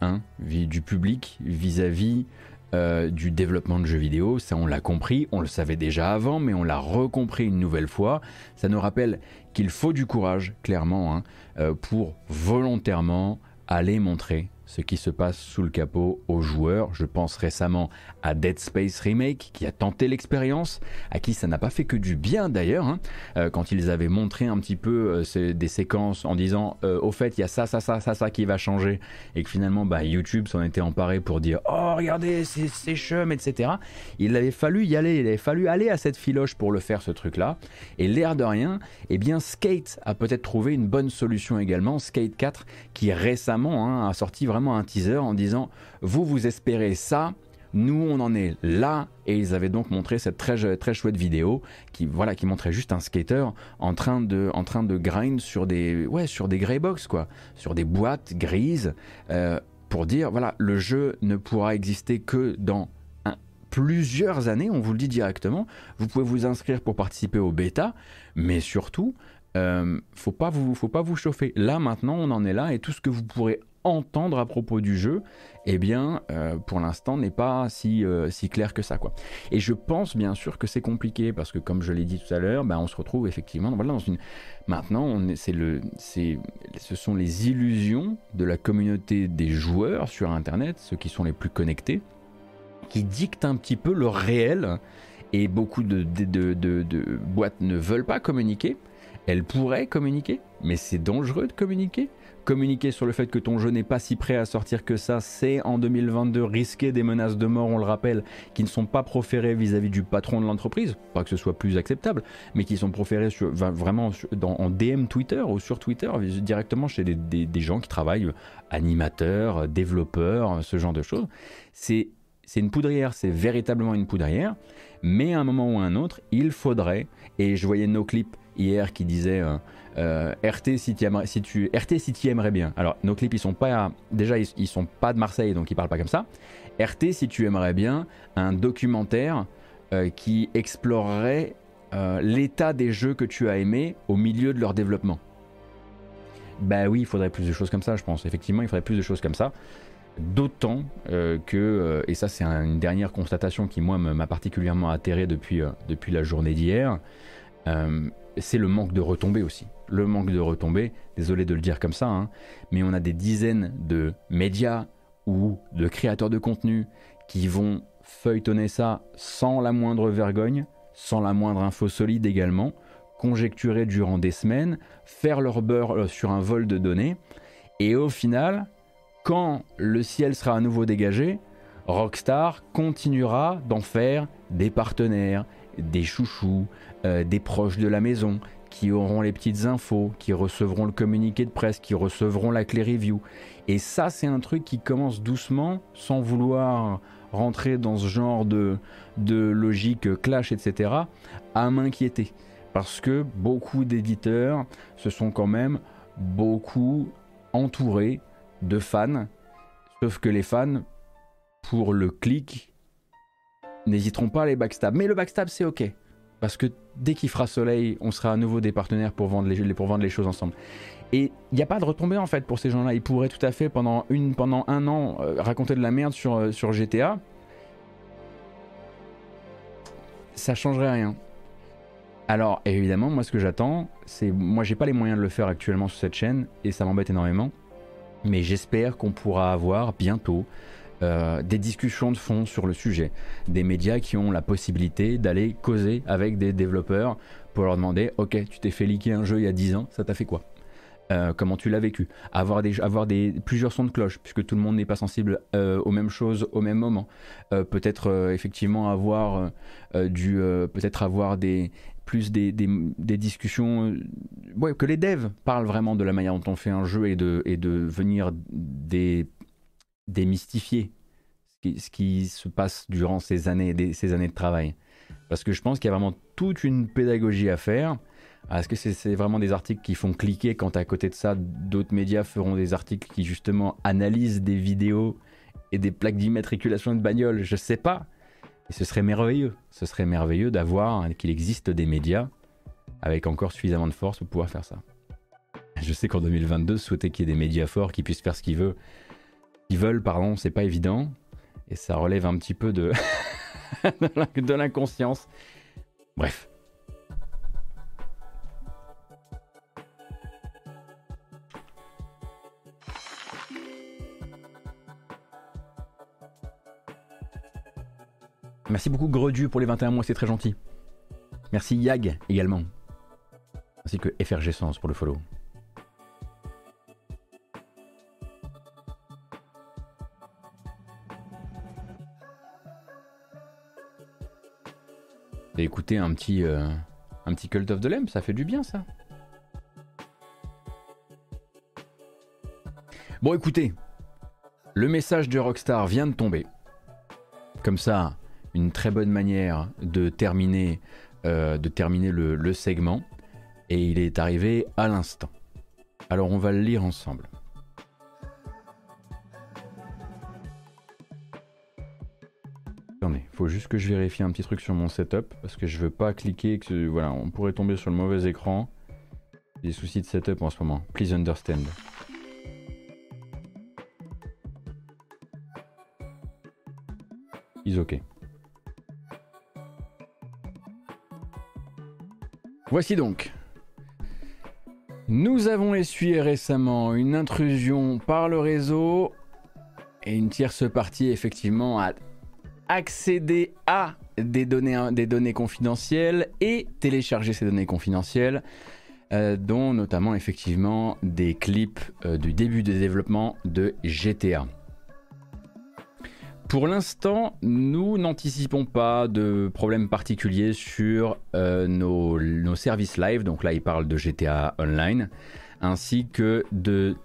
hein, du public vis-à-vis euh, du développement de jeux vidéo. Ça, on l'a compris, on le savait déjà avant, mais on l'a recompris une nouvelle fois. Ça nous rappelle qu'il faut du courage, clairement, hein, euh, pour volontairement aller montrer ce qui se passe sous le capot aux joueurs. Je pense récemment à Dead Space Remake qui a tenté l'expérience, à qui ça n'a pas fait que du bien d'ailleurs, hein. euh, quand ils avaient montré un petit peu euh, des séquences en disant euh, au fait il y a ça, ça, ça, ça, ça qui va changer, et que finalement bah, YouTube s'en était emparé pour dire oh regardez c'est chum, etc. Il avait fallu y aller, il avait fallu aller à cette filoche pour le faire ce truc-là, et l'air de rien, eh bien Skate a peut-être trouvé une bonne solution également, Skate 4 qui récemment hein, a sorti vraiment un teaser en disant vous vous espérez ça, nous on en est là et ils avaient donc montré cette très, très chouette vidéo qui voilà qui montrait juste un skater en train de en train de grind sur des ouais sur des grey box quoi, sur des boîtes grises euh, pour dire voilà le jeu ne pourra exister que dans plusieurs années, on vous le dit directement. Vous pouvez vous inscrire pour participer au bêta, mais surtout, euh, faut pas vous, faut pas vous chauffer. Là maintenant, on en est là et tout ce que vous pourrez entendre à propos du jeu, eh bien, euh, pour l'instant, n'est pas si, euh, si clair que ça. Quoi. Et je pense bien sûr que c'est compliqué parce que, comme je l'ai dit tout à l'heure, ben, on se retrouve effectivement voilà, dans une. Maintenant, c'est le, c'est, ce sont les illusions de la communauté des joueurs sur Internet, ceux qui sont les plus connectés, qui dictent un petit peu le réel. Et beaucoup de, de, de boîtes ne veulent pas communiquer. Elles pourraient communiquer, mais c'est dangereux de communiquer communiquer sur le fait que ton jeu n'est pas si prêt à sortir que ça, c'est en 2022 risquer des menaces de mort, on le rappelle, qui ne sont pas proférées vis-à-vis du patron de l'entreprise, pas que ce soit plus acceptable, mais qui sont proférées vraiment en DM Twitter ou sur Twitter directement chez des, gens qui travaillent, animateurs, développeurs, ce genre de choses. C'est c'est une poudrière, c'est véritablement une poudrière, mais à un moment ou à un autre, il faudrait, et je voyais nos clips hier qui disaient euh, euh, RT si, tu RT si tu aimerais bien. Alors nos clips ils sont pas déjà ils, sont pas de Marseille donc ils parlent pas comme ça. RT si tu aimerais bien un documentaire euh, qui explorerait euh, l'état des jeux que tu as aimés au milieu de leur développement. Bah oui, il faudrait plus de choses comme ça, je pense. Effectivement, il faudrait plus de choses comme ça. D'autant que, et ça c'est une dernière constatation qui moi m'a particulièrement atterré depuis, depuis la journée d'hier, c'est le manque de retombées aussi. Le manque de retombées, désolé de le dire comme ça, hein, mais on a des dizaines de médias ou de créateurs de contenu qui vont feuilletonner ça sans la moindre vergogne, sans la moindre info solide également, conjecturer durant des semaines, faire leur beurre euh, sur un vol de données, Et au final, quand le ciel sera à nouveau dégagé, Rockstar continuera d'en faire des partenaires, des chouchous, euh, des proches de la maison, qui auront les petites infos, qui recevront le communiqué de presse, qui recevront la clé review. Et ça, c'est un truc qui commence doucement, sans vouloir rentrer dans ce genre de, de logique clash, etc., à m'inquiéter. Parce que beaucoup d'éditeurs se sont quand même beaucoup entourés de fans, sauf que les fans, pour le clic, n'hésiteront pas à les backstab. Mais le backstab, c'est ok. Parce que dès qu'il fera soleil, on sera à nouveau des partenaires pour vendre les, pour vendre les choses ensemble. Et il n'y a pas de retombée en fait pour ces gens-là. Ils pourraient tout à fait pendant, un an euh, raconter de la merde sur, euh, GTA. Ça changerait rien. Alors évidemment, moi ce que j'attends, c'est. Moi j'ai pas les moyens de le faire actuellement sur cette chaîne et ça m'embête énormément. Mais j'espère qu'on pourra avoir bientôt euh, des discussions de fond sur le sujet, des médias qui ont la possibilité d'aller causer avec des développeurs pour leur demander Ok, tu t'es fait liquer un jeu il y a 10 ans, ça t'a fait quoi euh, comment tu l'as vécu, avoir des, avoir des plusieurs sons de cloche puisque tout le monde n'est pas sensible euh, aux mêmes choses au même moment. peut-être effectivement avoir du, peut-être avoir des plus des, des, discussions, que les devs parlent vraiment de la manière dont on fait un jeu et de, et de venir des démystifier ce qui, se passe durant ces années, ces années de travail. Parce que je pense qu'il y a vraiment toute une pédagogie à faire. Est-ce que c'est vraiment des articles qui font cliquer quand à côté de ça, d'autres médias feront des articles qui justement analysent des vidéos et des plaques d'immatriculation de bagnole Je sais pas. Et ce serait merveilleux. Ce serait merveilleux d'avoir qu'il existe des médias avec encore suffisamment de force pour pouvoir faire ça. Je sais qu'en 2022, souhaiter qu'il y ait des médias forts qui puissent faire ce qu'ils veulent ils veulent, pardon, c'est pas évident. Et ça relève un petit peu de, de l'inconscience. Bref. Merci beaucoup Gredu pour les 21 mois, c'est très gentil. Merci Yag également. Ainsi que FRG Sens pour le follow. Écouter un petit, euh, un petit Cult of the Lamb, ça fait du bien ça. Bon écoutez, le message de Rockstar vient de tomber. Comme ça, une très bonne manière de terminer, euh, de terminer le, le segment. Et il est arrivé à l'instant. Alors on va le lire ensemble. Faut juste que je vérifie un petit truc sur mon setup parce que je veux pas cliquer que voilà, on pourrait tomber sur le mauvais écran. Des soucis de setup en ce moment. Please understand. Is ok. Voici donc. Nous avons essuyé récemment une intrusion par le réseau et une tierce partie effectivement a accéder à des données, des données confidentielles et télécharger ces données confidentielles, euh, dont notamment effectivement des clips euh, du début de développement de GTA. Pour l'instant, nous n'anticipons pas de problème particulier sur euh, nos, nos, services live, donc là il parle de GTA Online, ainsi que de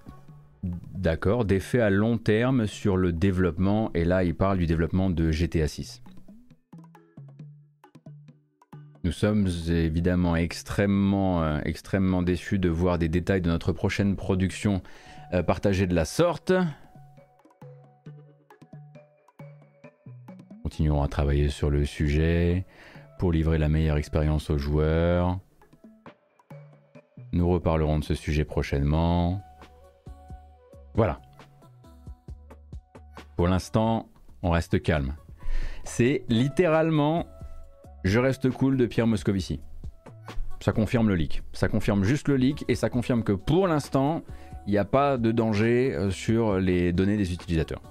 D'accord, d'effets à long terme sur le développement, et là il parle du développement de GTA 6. Nous sommes évidemment extrêmement, euh, extrêmement déçus de voir des détails de notre prochaine production euh, partagés de la sorte. Continuons à travailler sur le sujet pour livrer la meilleure expérience aux joueurs. Nous reparlerons de ce sujet prochainement. Voilà. Pour l'instant, on reste calme. C'est littéralement Je reste cool de Pierre Moscovici. Ça confirme le leak. Ça confirme juste le leak et ça confirme que pour l'instant, il n'y a pas de danger euh, sur les données des utilisateurs.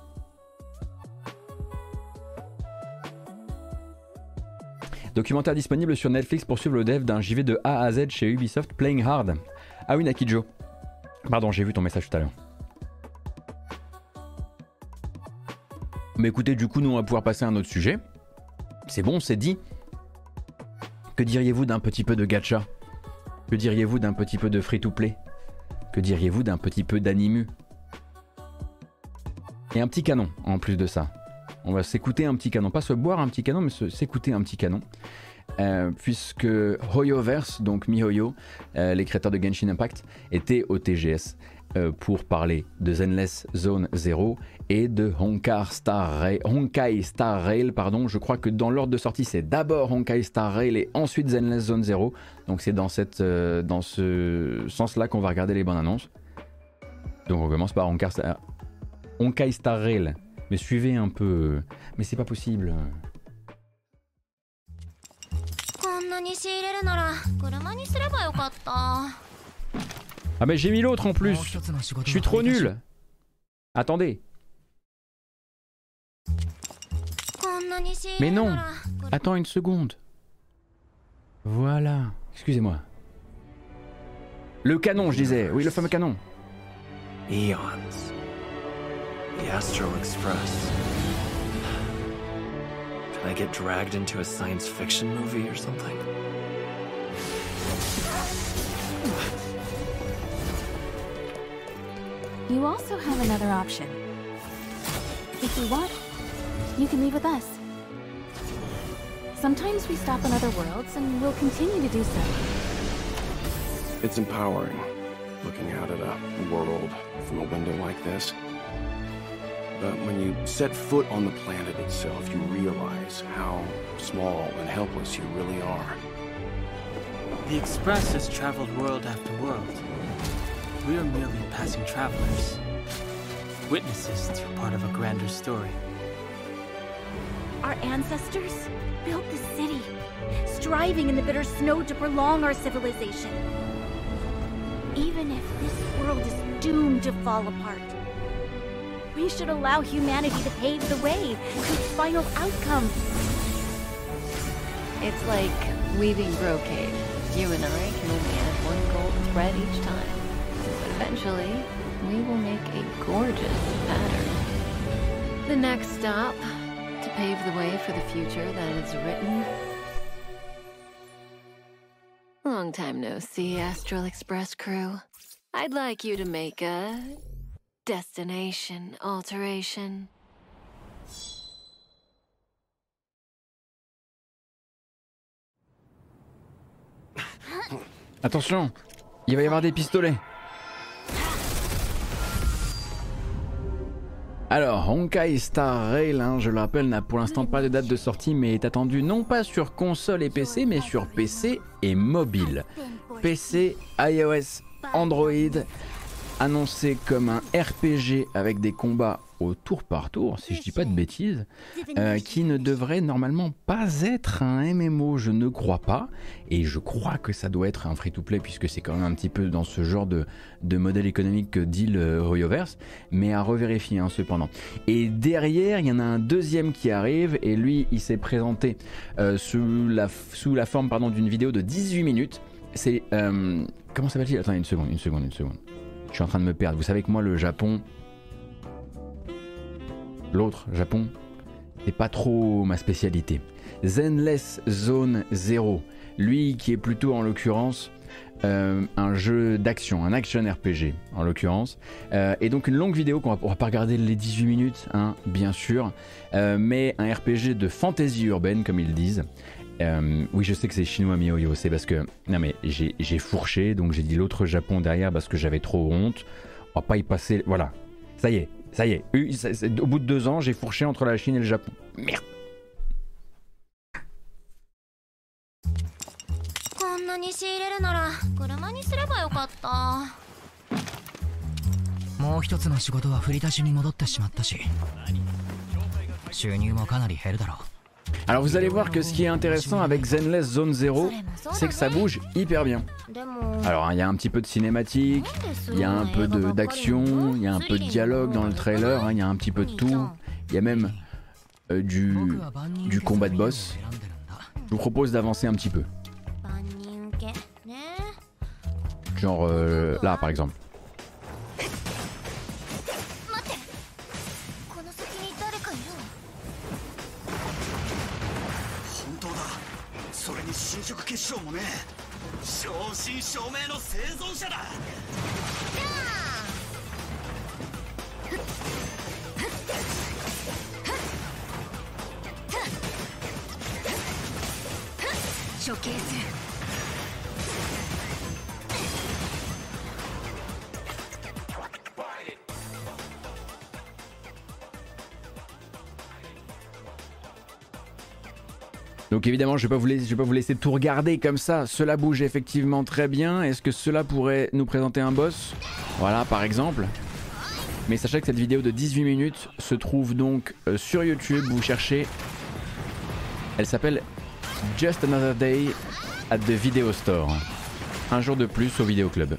Documentaire disponible sur Netflix pour suivre le dev d'un JV de A à Z chez Ubisoft Playing Hard. Ah oui, Nakijo. Pardon, j'ai vu ton message tout à l'heure. Mais écoutez, du coup, nous on va pouvoir passer à un autre sujet. C'est bon, c'est dit. Que diriez-vous d'un petit peu de gacha? Que diriez-vous d'un petit peu de free-to-play? Que diriez-vous d'un petit peu d'animu Et un petit canon en plus de ça. On va s'écouter un petit canon, pas se boire un petit canon, mais s'écouter un petit canon. Euh, puisque Hoyoverse, donc MiHoYo, euh, les créateurs de Genshin Impact, étaient au TGS pour parler de Zenless Zone 0 et de Honkai Star Rail. Honkai Star Rail pardon. Je crois que dans l'ordre de sortie, c'est d'abord Honkai Star Rail et ensuite Zenless Zone 0. Donc c'est dans, cette, dans ce sens-là qu'on va regarder les bonnes annonces. Donc on commence par Honkai Star, Honkai Star Rail. Mais suivez un peu. Mais c'est pas possible. Ah mais j'ai mis l'autre en plus. Je suis trop nul. Attendez. Mais non. Attends une seconde. Voilà. Excusez-moi. Le canon, je disais. Oui, le fameux canon. You also have another option. If you want, you can leave with us. Sometimes we stop on other worlds, and we'll continue to do so. It's empowering, looking out at a world from a window like this. But when you set foot on the planet itself, you realize how small and helpless you really are. The Express has traveled world after world. We are merely passing travelers, witnesses to part of a grander story. Our ancestors built the city, striving in the bitter snow to prolong our civilization. Even if this world is doomed to fall apart, we should allow humanity to pave the way to its final outcome. It's like weaving brocade. You and I can only add one gold thread each time. Eventually, we will make a gorgeous pattern. The next stop, to pave the way for the future that is written. Long time no see, Astral Express crew. I'd like you to make a Destination alteration. Attention, il va y avoir des pistolets. Alors, Honkai Star Rail, hein, je le rappelle, n'a pour l'instant pas de date de sortie, mais est attendu non pas sur console et PC, mais sur PC et mobile. PC, iOS, Android, annoncé comme un RPG avec des combats au tour par tour, si je dis pas de bêtises, euh, qui ne devrait normalement pas être un MMO, je ne crois pas, et je crois que ça doit être un free-to-play puisque c'est quand même un petit peu dans ce genre de, modèle économique que dit le Royoverse, mais à revérifier hein, cependant. Et derrière, il y en a un deuxième qui arrive, et lui, il s'est présenté euh, sous, la, sous la forme d'une vidéo de 18 minutes. C'est... Euh, comment s'appelle-t-il? Attends une seconde, une seconde, une seconde. Je suis en train de me perdre. Vous savez que moi, le Japon, l'autre Japon, c'est pas trop ma spécialité. Zenless Zone 0, lui qui est plutôt en l'occurrence euh, un jeu d'action, un action RPG en l'occurrence. Euh, et donc une longue vidéo qu'on va, va pas regarder les 18 minutes, hein, bien sûr, euh, mais un RPG de fantasy urbaine comme ils disent. Oui, je sais que c'est chinois Miyoyo, c'est parce que. Non, mais j'ai fourché, donc j'ai dit l'autre Japon derrière parce que j'avais trop honte. On va pas y passer. Voilà. Ça y est, Ça y est, au bout de deux ans, j'ai fourché entre la Chine et le Japon. Merde. もう一つの仕事は振り出しに戻ってしまったし収入もかなり減るだろう Alors vous allez voir que ce qui est intéressant avec Zenless Zone 0, c'est que ça bouge hyper bien. Alors hein, il y a un petit peu de cinématique, il y a un peu d'action, il y a un peu de dialogue dans le trailer, hein, il y a un petit peu de tout. Il y a même euh, du, du combat de boss. Je vous propose d'avancer un petit peu. Genre euh, là par exemple. に侵食結晶もね正真正銘の生存者だ。処刑する Donc évidemment, je ne vais, pas vous laisser tout regarder comme ça. Cela bouge effectivement très bien. Est-ce que cela pourrait nous présenter un boss? Voilà, par exemple. Mais sachez que cette vidéo de 18 minutes se trouve donc euh, sur YouTube. Vous cherchez. Elle s'appelle Just Another Day at the Video Store. Un jour de plus au Vidéo Club.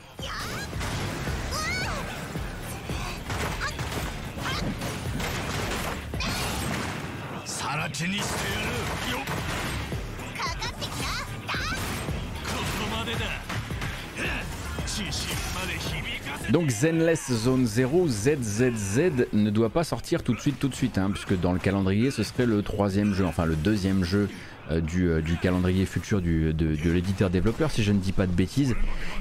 Donc Zenless Zone 0 ZZZ ne doit pas sortir tout de suite tout de suite hein, puisque dans le calendrier ce serait le troisième jeu, enfin le deuxième jeu euh, euh, du, calendrier futur de, l'éditeur développeur si je ne dis pas de bêtises.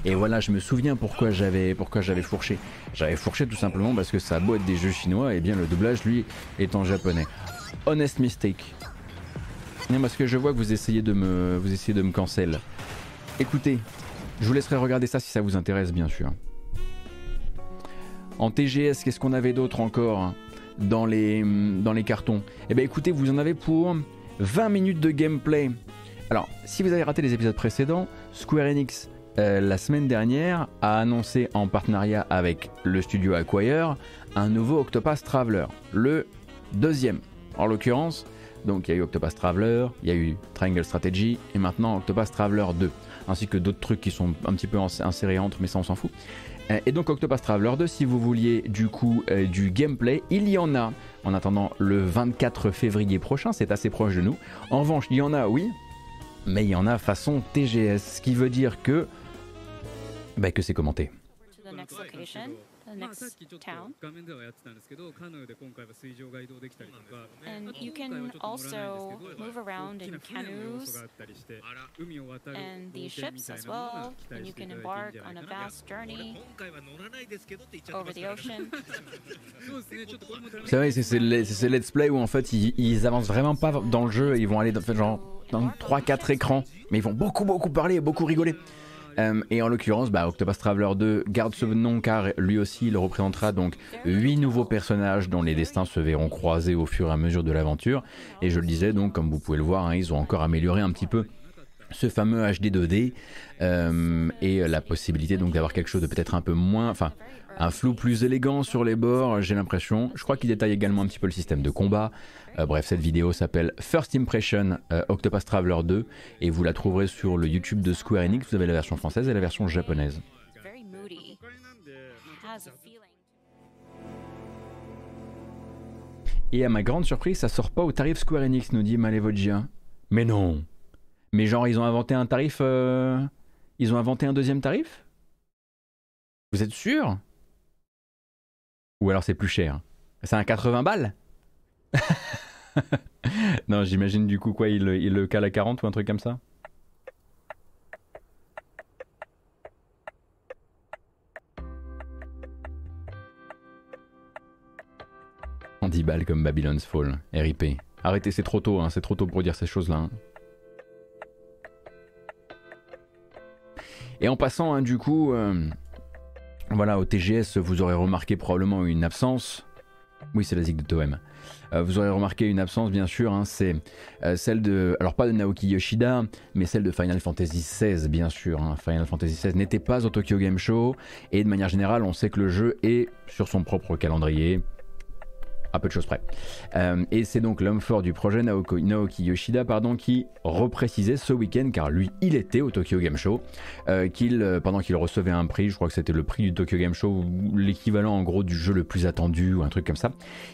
Et voilà je me souviens pourquoi j'avais pourquoi j'avais fourché. J'avais fourché tout simplement parce que ça a beau être des jeux chinois et bien le doublage lui est en japonais. Honest mistake. Non parce que je vois que vous essayez de me vous essayez de me cancel. Écoutez, je vous laisserai regarder ça si ça vous intéresse bien sûr. En TGS, qu'est-ce qu'on avait d'autre encore dans les, dans les cartons? Eh bien écoutez, vous en avez pour 20 minutes de gameplay. Alors, si vous avez raté les épisodes précédents, Square Enix, euh, la semaine dernière, a annoncé en partenariat avec le studio Acquire un nouveau Octopath Traveler, le deuxième. En l'occurrence, donc il y a eu Octopath Traveler, il y a eu Triangle Strategy et maintenant Octopath Traveler 2, ainsi que d'autres trucs qui sont un petit peu insérés entre, mais ça on s'en fout. Euh, et donc Octopath Traveler 2, si vous vouliez du coup euh, du gameplay, il y en a en attendant le 24 février prochain, c'est assez proche de nous. En revanche, il y en a, oui, mais il y en a façon TGS, ce qui veut dire que, bah, que c'est commenté. The next town. And you can also move around in canoes and these ships as well, and you can embark on a vast journey over the ocean. C'est vrai, c'est ces let's play où en fait ils, ils, avancent vraiment pas dans le jeu, ils vont aller dans, genre dans 3-4 écrans, mais ils vont beaucoup beaucoup parler et beaucoup rigoler. Euh, et en l'occurrence, bah, Octopus Traveler 2 garde ce nom car lui aussi il représentera donc 8 nouveaux personnages dont les destins se verront croisés au fur et à mesure de l'aventure. Et je le disais donc, comme vous pouvez le voir, hein, ils ont encore amélioré un petit peu ce fameux HD 2D euh, et la possibilité donc d'avoir quelque chose de peut-être un peu moins, un flou plus élégant sur les bords, j'ai l'impression. Je crois qu'il détaille également un petit peu le système de combat. Euh, bref, cette vidéo s'appelle First Impression euh, Octopus Traveler 2 et vous la trouverez sur le YouTube de Square Enix. Vous avez la version française et la version japonaise. Et à ma grande surprise, ça sort pas au tarif Square Enix, nous dit Malevogia. Mais non Mais genre, ils ont inventé un tarif. Euh, ils ont inventé un deuxième tarif? Vous êtes sûr? Ou alors c'est plus cher C'est un 80 balles non, j'imagine du coup quoi, il, le cale à 40 ou un truc comme ça? On 10 balles comme Babylon's Fall, RIP. Arrêtez, c'est trop tôt, hein, c'est trop tôt pour dire ces choses-là. Hein. Et en passant, hein, du coup, euh, voilà, au TGS, vous aurez remarqué probablement une absence. Oui, c'est la zig de Toem. Euh, vous aurez remarqué une absence, bien sûr, hein, c'est euh, celle de, alors pas de Naoki Yoshida, mais celle de Final Fantasy XVI, bien sûr. Hein. Final Fantasy XVI n'était pas au Tokyo Game Show, et de manière générale, on sait que le jeu est sur son propre calendrier, à peu de choses près. Euh, et c'est donc l'homme fort du projet Naoki Yoshida pardon, qui reprécisait ce week-end, car lui il était au Tokyo Game Show, qu'il, pendant qu'il recevait un prix, je crois que c'était le prix du Tokyo Game Show, l'équivalent en gros du jeu le plus attendu ou un truc comme ça.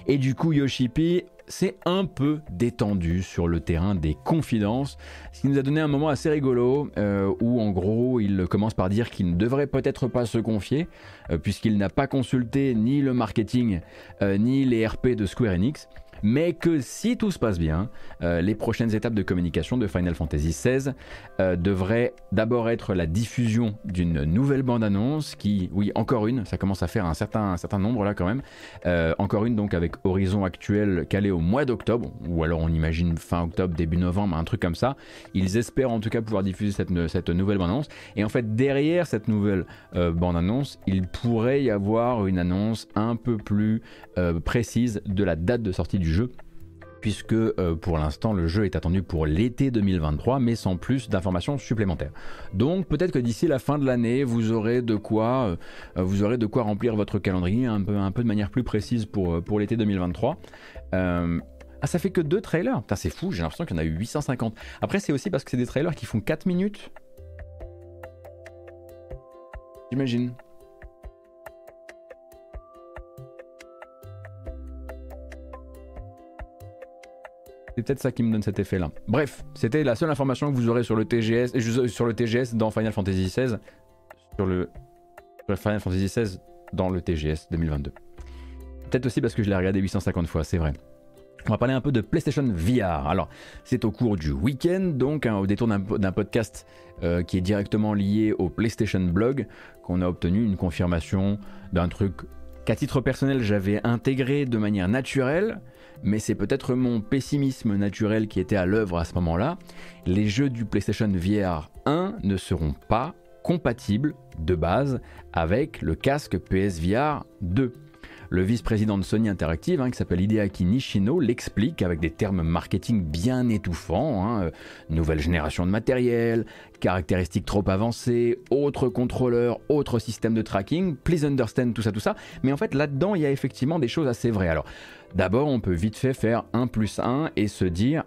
Et du coup Yoshipi c'est un peu détendu sur le terrain des confidences, ce qui nous a donné un moment assez rigolo euh, où en gros il commence par dire qu'il ne devrait peut-être pas se confier euh, puisqu'il n'a pas consulté ni le marketing euh, ni les RP de Square Enix. Mais que si tout se passe bien, euh, les prochaines étapes de communication de Final Fantasy XVI euh, devraient d'abord être la diffusion d'une nouvelle bande-annonce qui, oui, encore une, ça commence à faire un certain, un certain nombre là quand même, euh, encore une donc avec Horizon actuel calé au mois d'octobre, ou alors on imagine fin octobre, début novembre, un truc comme ça. Ils espèrent en tout cas pouvoir diffuser cette, nouvelle bande-annonce. Et en fait, derrière cette nouvelle bande-annonce, il pourrait y avoir une annonce un peu plus précise de la date de sortie du jeu puisque euh, pour l'instant le jeu est attendu pour l'été 2023 mais sans plus d'informations supplémentaires. Donc peut-être que d'ici la fin de l'année vous aurez de quoi euh, vous aurez de quoi remplir votre calendrier un peu, un peu de manière plus précise pour, euh, pour l'été 2023. ah ça fait que deux trailers c'est fou, j'ai l'impression qu'il y en a eu 850. Après c'est aussi parce que c'est des trailers qui font 4 minutes. J'imagine. C'est peut-être ça qui me donne cet effet-là. Bref, c'était la seule information que vous aurez sur le TGS, sur le TGS dans Final Fantasy XVI, sur le, Final Fantasy XVI dans le TGS 2022. Peut-être aussi parce que je l'ai regardé 850 fois, c'est vrai. On va parler un peu de PlayStation VR. Alors, c'est au cours du week-end, donc hein, au détour d'un podcast euh, qui est directement lié au PlayStation Blog, qu'on a obtenu une confirmation d'un truc qu'à titre personnel j'avais intégré de manière naturelle, mais c'est peut-être mon pessimisme naturel qui était à l'œuvre à ce moment-là. Les jeux du PlayStation VR 1 ne seront pas compatibles de base avec le casque PSVR 2. Le vice-président de Sony Interactive, hein, qui s'appelle Hideaki Nishino, l'explique avec des termes marketing bien étouffants. Hein, euh, nouvelle génération de matériel, caractéristiques trop avancées, autres contrôleurs, autres systèmes de tracking, please understand tout ça, tout ça. Mais en fait, là-dedans, il y a effectivement des choses assez vraies. Alors, D'abord, on peut vite fait faire 1 plus 1 et se dire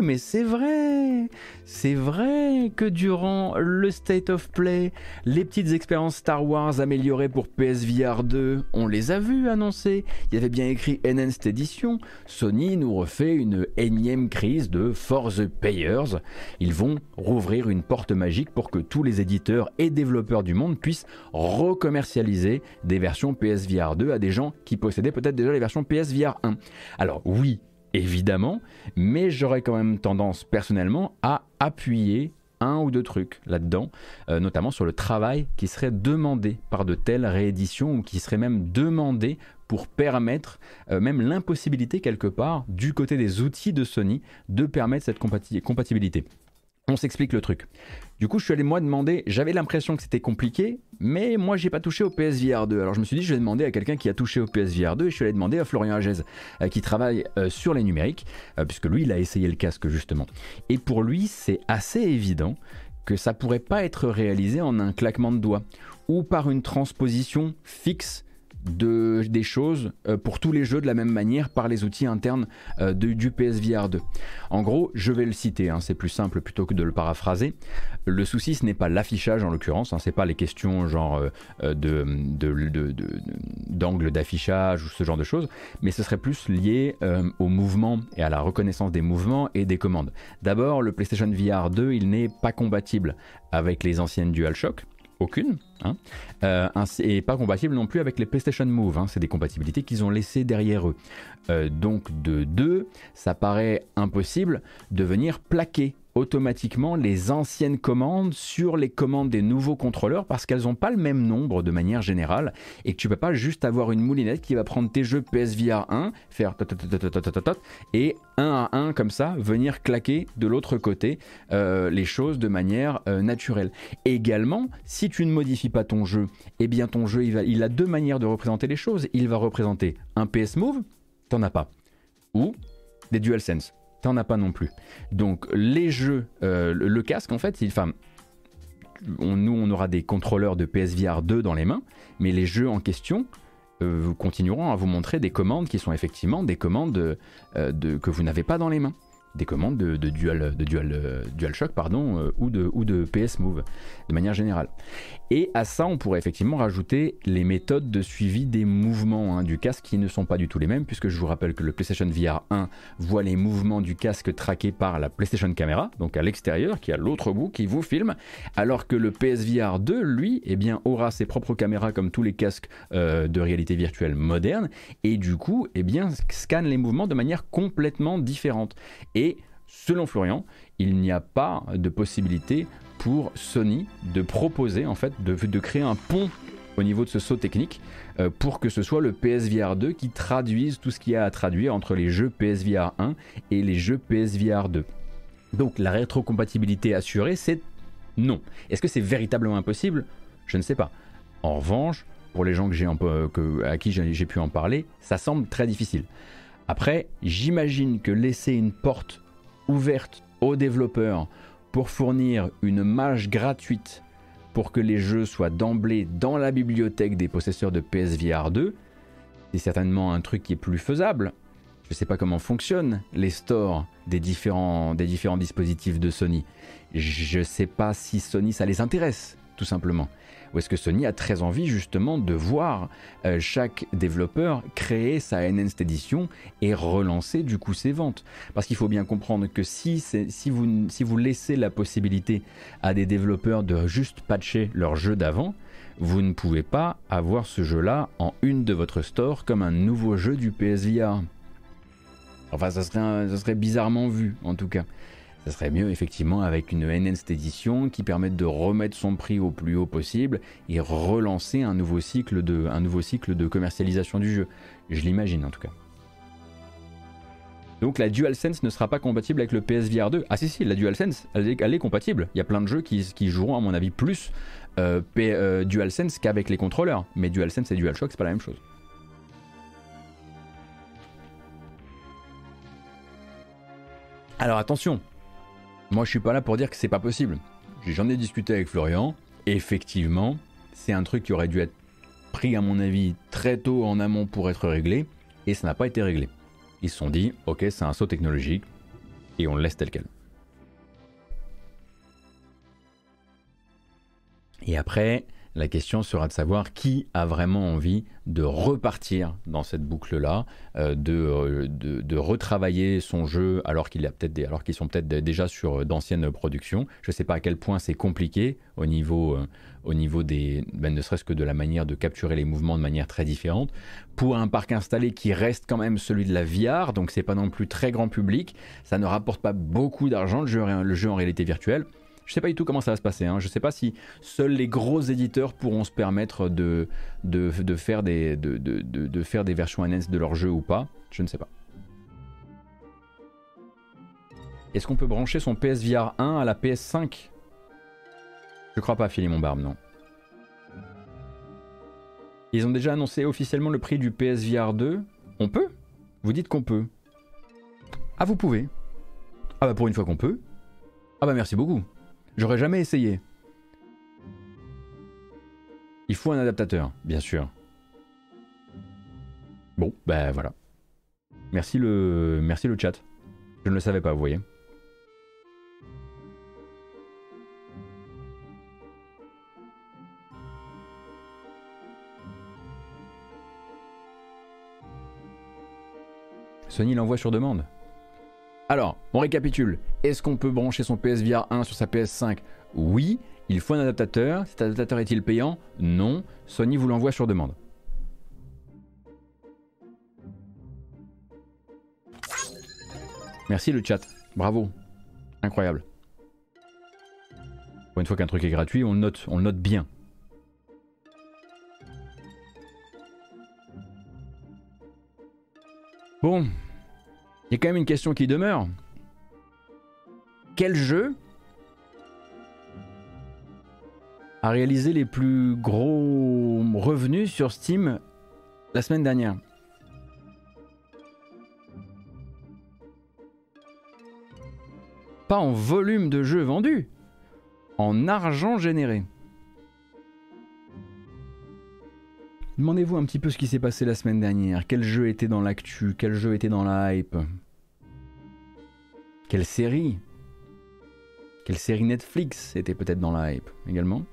mais c'est vrai, c'est vrai que durant le State of Play, les petites expériences Star Wars améliorées pour PSVR 2, on les a vues annoncées. Il y avait bien écrit Enhanced Edition. Sony nous refait une énième crise de For the Payers. Ils vont rouvrir une porte magique pour que tous les éditeurs et développeurs du monde puissent recommercialiser des versions PSVR 2 à des gens qui possédaient peut-être déjà les versions PSVR 1. Alors oui, évidemment, mais j'aurais quand même tendance personnellement à appuyer un ou deux trucs là-dedans, euh, notamment sur le travail qui serait demandé par de telles rééditions ou qui serait même demandé pour permettre euh, même l'impossibilité quelque part du côté des outils de Sony de permettre cette compatibilité. On s'explique le truc. Du coup, je suis allé moi demander, j'avais l'impression que c'était compliqué, mais moi j'ai pas touché au PSVR 2. Alors je me suis dit, je vais demander à quelqu'un qui a touché au PSVR 2 et je suis allé demander à Florian Agez, euh, qui travaille euh, sur les numériques, euh, puisque lui il a essayé le casque justement. Et pour lui, c'est assez évident que ça pourrait pas être réalisé en un claquement de doigts ou par une transposition fixe de, des choses euh, pour tous les jeux de la même manière par les outils internes euh, du PSVR 2. En gros, je vais le citer, hein, c'est plus simple plutôt que de le paraphraser. Le souci, ce n'est pas l'affichage en l'occurrence, hein, c'est pas les questions genre euh, de, d'angle d'affichage ou ce genre de choses, mais ce serait plus lié au mouvement et à la reconnaissance des mouvements et des commandes. D'abord, le PlayStation VR 2, il n'est pas compatible avec les anciennes DualShock aucune, hein, euh, et pas compatible non plus avec les PlayStation Move. Hein. c'est des compatibilités qu'ils ont laissées derrière eux. Euh, donc de deux, ça paraît impossible de venir plaquer automatiquement les anciennes commandes sur les commandes des nouveaux contrôleurs parce qu'elles n'ont pas le même nombre de manière générale et que tu peux pas juste avoir une moulinette qui va prendre tes jeux PSVR 1, faire et un à un comme ça venir claquer de l'autre côté les choses de manière naturelle. Également, si tu ne modifies pas ton jeu, eh bien ton jeu il, il a deux manières de représenter les choses. Il va représenter un PS Move, t'en as pas, ou des DualSense t'en as pas non plus. Donc les jeux, euh, le, casque en fait, il, enfin, nous on aura des contrôleurs de PSVR 2 dans les mains, mais les jeux en question euh, continueront à vous montrer des commandes qui sont effectivement des commandes euh, de, que vous n'avez pas dans les mains. Des commandes de, dual, de dual, euh, DualShock pardon, euh, ou, de, ou de PS Move de manière générale. Et à ça, on pourrait effectivement rajouter les méthodes de suivi des mouvements hein, du casque qui ne sont pas du tout les mêmes, puisque je vous rappelle que le PlayStation VR 1 voit les mouvements du casque traqués par la PlayStation Camera, donc à l'extérieur, qui est à l'autre bout, qui vous filme, alors que le PSVR 2, lui, eh bien, aura ses propres caméras comme tous les casques euh, de réalité virtuelle modernes, et du coup, eh bien, scanne les mouvements de manière complètement différente. Et selon Florian, il n'y a pas de possibilité pour Sony de proposer, en fait, de, créer un pont au niveau de ce saut technique euh, pour que ce soit le PSVR 2 qui traduise tout ce qu'il y a à traduire entre les jeux PSVR 1 et les jeux PSVR 2. Donc la rétrocompatibilité assurée, c'est non. Est-ce que c'est véritablement impossible? Je ne sais pas. En revanche, pour les gens que, à qui j'ai pu en parler, ça semble très difficile. Après, j'imagine que laisser une porte ouverte aux développeurs pour fournir une mage gratuite pour que les jeux soient d'emblée dans la bibliothèque des possesseurs de PSVR 2, c'est certainement un truc qui est plus faisable. Je ne sais pas comment fonctionnent les stores des différents, des différents dispositifs de Sony. Je ne sais pas si Sony ça les intéresse, tout simplement. Ou est-ce que Sony a très envie justement de voir euh, chaque développeur créer sa Enhanced Edition et relancer du coup ses ventes? Parce qu'il faut bien comprendre que si, vous, laissez la possibilité à des développeurs de juste patcher leur jeu d'avant, vous ne pouvez pas avoir ce jeu-là en une de votre store comme un nouveau jeu du PSVR. Enfin, ça serait bizarrement vu en tout cas. Ça serait mieux effectivement avec une Enhanced Edition qui permette de remettre son prix au plus haut possible et relancer un nouveau cycle de, un nouveau cycle de commercialisation du jeu. Je l'imagine en tout cas. Donc la DualSense ne sera pas compatible avec le PSVR 2. Ah si si, la DualSense, elle est, elle est compatible. Il y a plein de jeux qui, joueront à mon avis plus euh, euh, DualSense qu'avec les contrôleurs. Mais DualSense et DualShock, c'est pas la même chose. Alors attention, moi, je suis pas là pour dire que c'est pas possible. J'en ai discuté avec Florian. effectivement, c'est un truc qui aurait dû être pris, à mon avis, très tôt en amont pour être réglé. Et ça n'a pas été réglé. Ils se sont dit, ok, c'est un saut technologique. Et on le laisse tel quel. Et après, la question sera de savoir qui a vraiment envie de repartir dans cette boucle-là, euh, euh, de, de, retravailler son jeu alors qu'il a peut-être alors qu'ils sont peut-être déjà sur d'anciennes productions. Je ne sais pas à quel point c'est compliqué au niveau, euh, au niveau des, ben, ne serait-ce que de la manière de capturer les mouvements de manière très différente. Pour un parc installé qui reste quand même celui de la VR, donc c'est pas non plus très grand public, ça ne rapporte pas beaucoup d'argent le jeu, le jeu en réalité virtuelle. Je sais pas du tout comment ça va se passer. Hein. Je sais pas si seuls les gros éditeurs pourront se permettre de, de, faire, des, de, de, faire des versions NS de leur jeu ou pas. Je ne sais pas. Est-ce qu'on peut brancher son PSVR 1 à la PS5 Je crois pas, Philemon Barbe, non. Ils ont déjà annoncé officiellement le prix du PSVR 2. On peut? Vous dites qu'on peut. Ah, vous pouvez. Ah bah pour une fois qu'on peut. Ah bah merci beaucoup. J'aurais jamais essayé. Il faut un adaptateur, bien sûr. Bon, ben voilà. Merci le, merci le chat. Je ne le savais pas, vous voyez. Sony l'envoie sur demande. Alors, on récapitule. Est-ce qu'on peut brancher son PSVR 1 sur sa PS5 Oui. Il faut un adaptateur. Cet adaptateur est-il payant? Non. Sony vous l'envoie sur demande. Merci le chat. Bravo. Incroyable. Une fois qu'un truc est gratuit, on note, on note bien. Bon, il y a quand même une question qui demeure. Quel jeu a réalisé les plus gros revenus sur Steam la semaine dernière? Pas en volume de jeux vendus, en argent généré. Demandez-vous un petit peu ce qui s'est passé la semaine dernière. Quel jeu était dans l'actu? Quel jeu était dans la hype? Quelle série? Quelle série Netflix était peut-être dans la hype également?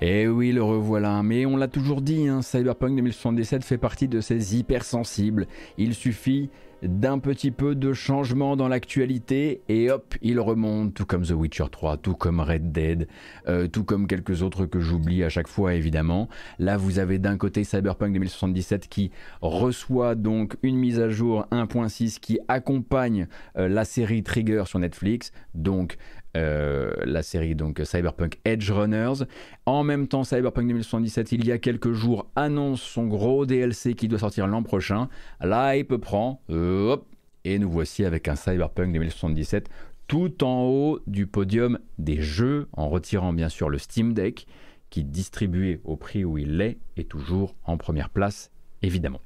Eh oui, le revoilà. Mais on l'a toujours dit, hein, Cyberpunk 2077 fait partie de ces hypersensibles. Il suffit d'un petit peu de changement dans l'actualité et hop, il remonte, tout comme The Witcher 3, tout comme Red Dead, euh, tout comme quelques autres que j'oublie à chaque fois évidemment. Là, vous avez d'un côté Cyberpunk 2077 qui reçoit donc une mise à jour 1.6 qui accompagne euh, la série Trigger sur Netflix, donc euh, la série donc Cyberpunk Edge Runners. En même temps, Cyberpunk 2077, il y a quelques jours, annonce son gros DLC qui doit sortir l'an prochain. Là, il peut prendre, euh, et nous voici avec un Cyberpunk 2077 tout en haut du podium des jeux, en retirant bien sûr le Steam Deck, qui distribué au prix où il est, est toujours en première place, évidemment.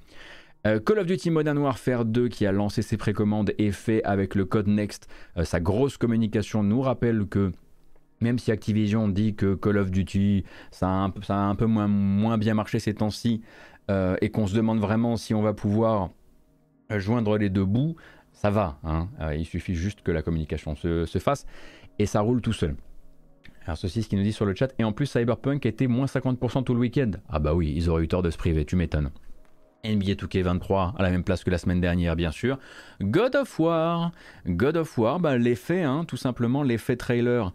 Euh, Call of Duty Modern Warfare 2 qui a lancé ses précommandes et fait avec le code Next euh, sa grosse communication nous rappelle que même si Activision dit que Call of Duty ça a un, peu moins, bien marché ces temps-ci euh, et qu'on se demande vraiment si on va pouvoir joindre les deux bouts, ça va. Hein. il suffit juste que la communication se, se, fasse et ça roule tout seul. Alors ceci ce qui nous dit sur le chat. Et en plus Cyberpunk était moins 50% tout le week-end. Ah bah oui, ils auraient eu tort de se priver, tu m'étonnes. NBA 2K23 à la même place que la semaine dernière, bien sûr. God of War, God of War, bah, l'effet, hein, tout simplement l'effet trailer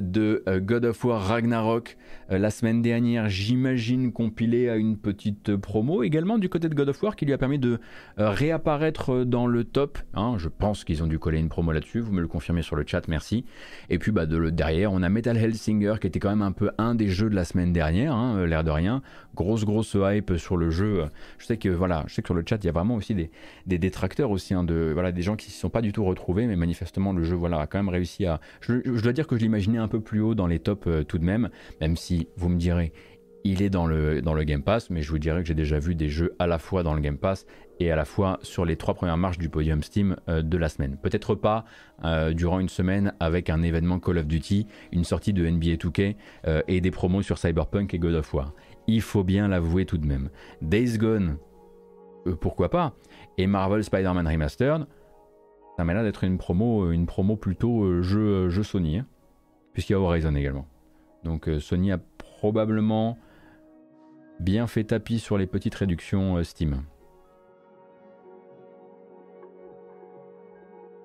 de euh, God of War Ragnarok euh, la semaine dernière, j'imagine compilé à une petite promo également du côté de God of War qui lui a permis de réapparaître dans le top. Hein. je pense qu'ils ont dû coller une promo là-dessus, vous me le confirmez sur le chat, merci. Et puis bah, de, derrière, on a Metal Hellsinger qui était quand même un peu un des jeux de la semaine dernière, hein, l'air de rien. Grosse grosse hype sur le jeu. Je sais que voilà, je sais que sur le chat il y a vraiment aussi des, des détracteurs aussi, hein, de, voilà, des gens qui ne se sont pas du tout retrouvés, mais manifestement le jeu voilà, a quand même réussi à... Je, je dois dire que je l'imagine un peu plus haut dans les tops euh, tout de même, même si vous me direz, il est dans le, dans le Game Pass, mais je vous dirais que j'ai déjà vu des jeux à la fois dans le Game Pass et à la fois sur les trois premières marches du podium Steam euh, de la semaine. Peut-être pas euh, durant une semaine avec un événement Call of Duty, une sortie de NBA 2K et des promos sur Cyberpunk et God of War. Il faut bien l'avouer tout de même. Days Gone, pourquoi pas Et Marvel Spider-Man Remastered, ça m'a l'air d'être une promo, une promo plutôt jeu, jeu Sony. Hein puisqu'il y a Horizon également. Donc euh, Sony a probablement bien fait tapis sur les petites réductions euh, Steam.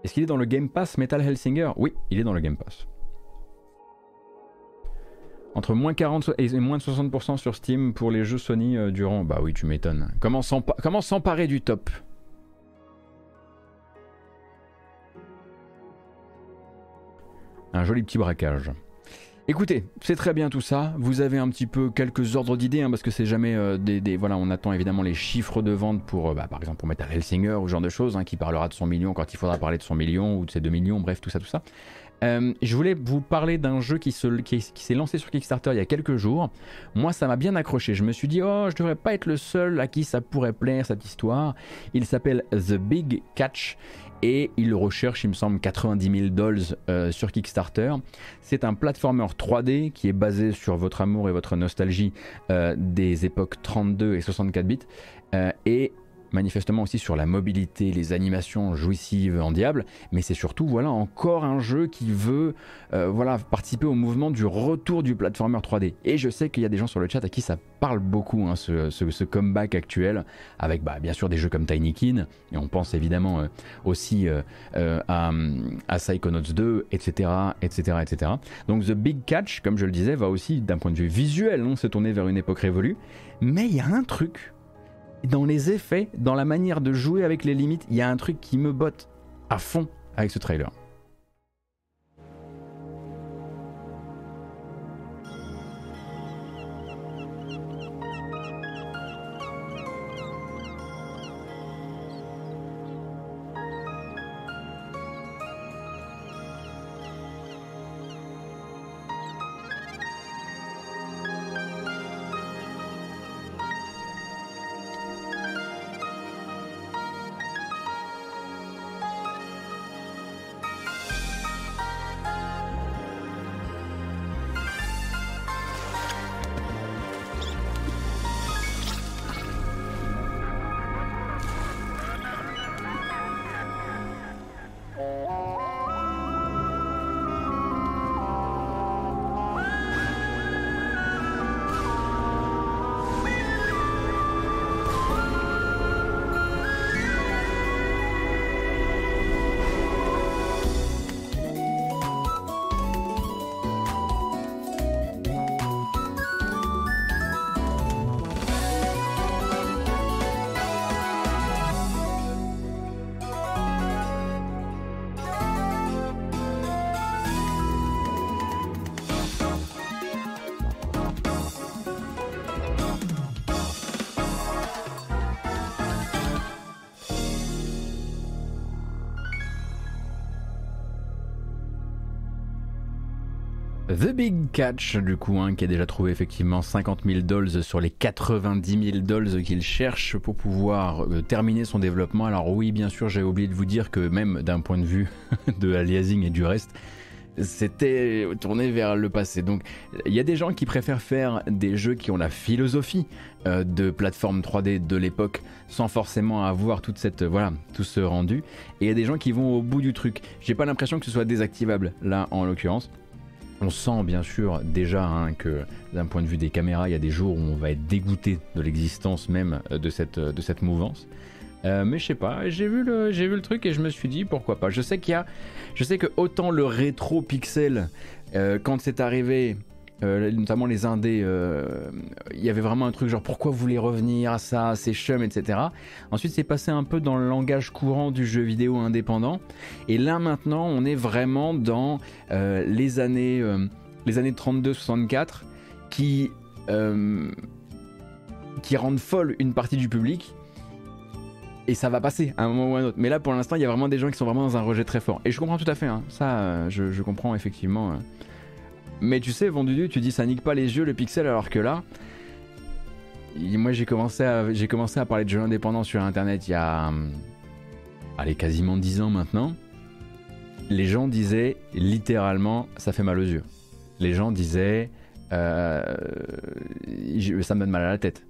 Est-ce qu'il est dans le Game Pass Metal Hellsinger? Oui, il est dans le Game Pass. Entre moins 40 et moins de 60% sur Steam pour les jeux Sony euh, durant... Bah oui, tu m'étonnes. Comment s'emparer du top? Un joli petit braquage. Écoutez, c'est très bien tout ça. Vous avez un petit peu quelques ordres d'idées, hein, parce que c'est jamais euh, des, Voilà, on attend évidemment les chiffres de vente pour, euh, bah, par exemple, pour Metal Hellsinger ou ce genre de choses, hein, qui parlera de son million quand il faudra parler de son million ou de ses 2 millions, bref, tout ça, tout ça. Euh, je voulais vous parler d'un jeu qui, qui s'est lancé sur Kickstarter il y a quelques jours. Moi, ça m'a bien accroché. Je me suis dit, oh, je devrais pas être le seul à qui ça pourrait plaire cette histoire. Il s'appelle The Big Catch et il recherche, il me semble, 90 000 dollars euh, sur Kickstarter. C'est un platformer 3D qui est basé sur votre amour et votre nostalgie euh, des époques 32 et 64 bits. Euh, et manifestement aussi sur la mobilité, les animations jouissives en diable, mais c'est surtout voilà encore un jeu qui veut euh, voilà participer au mouvement du retour du platformer 3D. Et je sais qu'il y a des gens sur le chat à qui ça parle beaucoup hein, ce, comeback actuel avec bah, bien sûr des jeux comme Tiny Kin et on pense évidemment euh, aussi euh, à, à Psychonauts 2, etc., etc., etc. Donc The Big Catch, comme je le disais, va aussi d'un point de vue visuel, on s'est tourné vers une époque révolue, mais il y a un truc dans les effets, dans la manière de jouer avec les limites, il y a un truc qui me botte à fond avec ce trailer. The Big Catch, du coup, hein, qui a déjà trouvé effectivement 50 000 dollars sur les 90 000 dollars qu'il cherche pour pouvoir euh, terminer son développement. Alors oui, bien sûr, j'ai oublié de vous dire que même d'un point de vue de aliasing et du reste, c'était tourné vers le passé. Donc il y a des gens qui préfèrent faire des jeux qui ont la philosophie euh, de plateforme 3D de l'époque sans forcément avoir toute cette voilà tout ce rendu. Et il y a des gens qui vont au bout du truc. J'ai pas l'impression que ce soit désactivable là en l'occurrence. On sent bien sûr déjà hein, que d'un point de vue des caméras, il y a des jours où on va être dégoûté de l'existence même euh, de cette, de cette mouvance. Euh, mais je sais pas, j'ai vu, le, vu le truc et je me suis dit pourquoi pas. Je sais qu'il a, je sais que autant le rétro pixel, euh, quand c'est arrivé, notamment les indés, il y avait vraiment un truc genre pourquoi vous voulez revenir à ça, c'est chum, etc. Ensuite c'est passé un peu dans le langage courant du jeu vidéo indépendant. Et là maintenant on est vraiment dans les années, les années 32-64 qui, qui rendent folle une partie du public et ça va passer à un moment ou à un autre. Mais là, pour l'instant, il y a vraiment des gens qui sont vraiment dans un rejet très fort. Et je comprends tout à fait, hein. ça, euh, je, comprends effectivement. Euh. Mais tu sais, Vendu, tu dis ça nique pas les yeux le pixel, alors que là, moi j'ai commencé, à, parler de jeux indépendants sur internet il y a. Hum, allez, quasiment 10 ans maintenant. Les gens disaient littéralement, ça fait mal aux yeux. Les gens disaient, euh, ça me donne mal à la tête,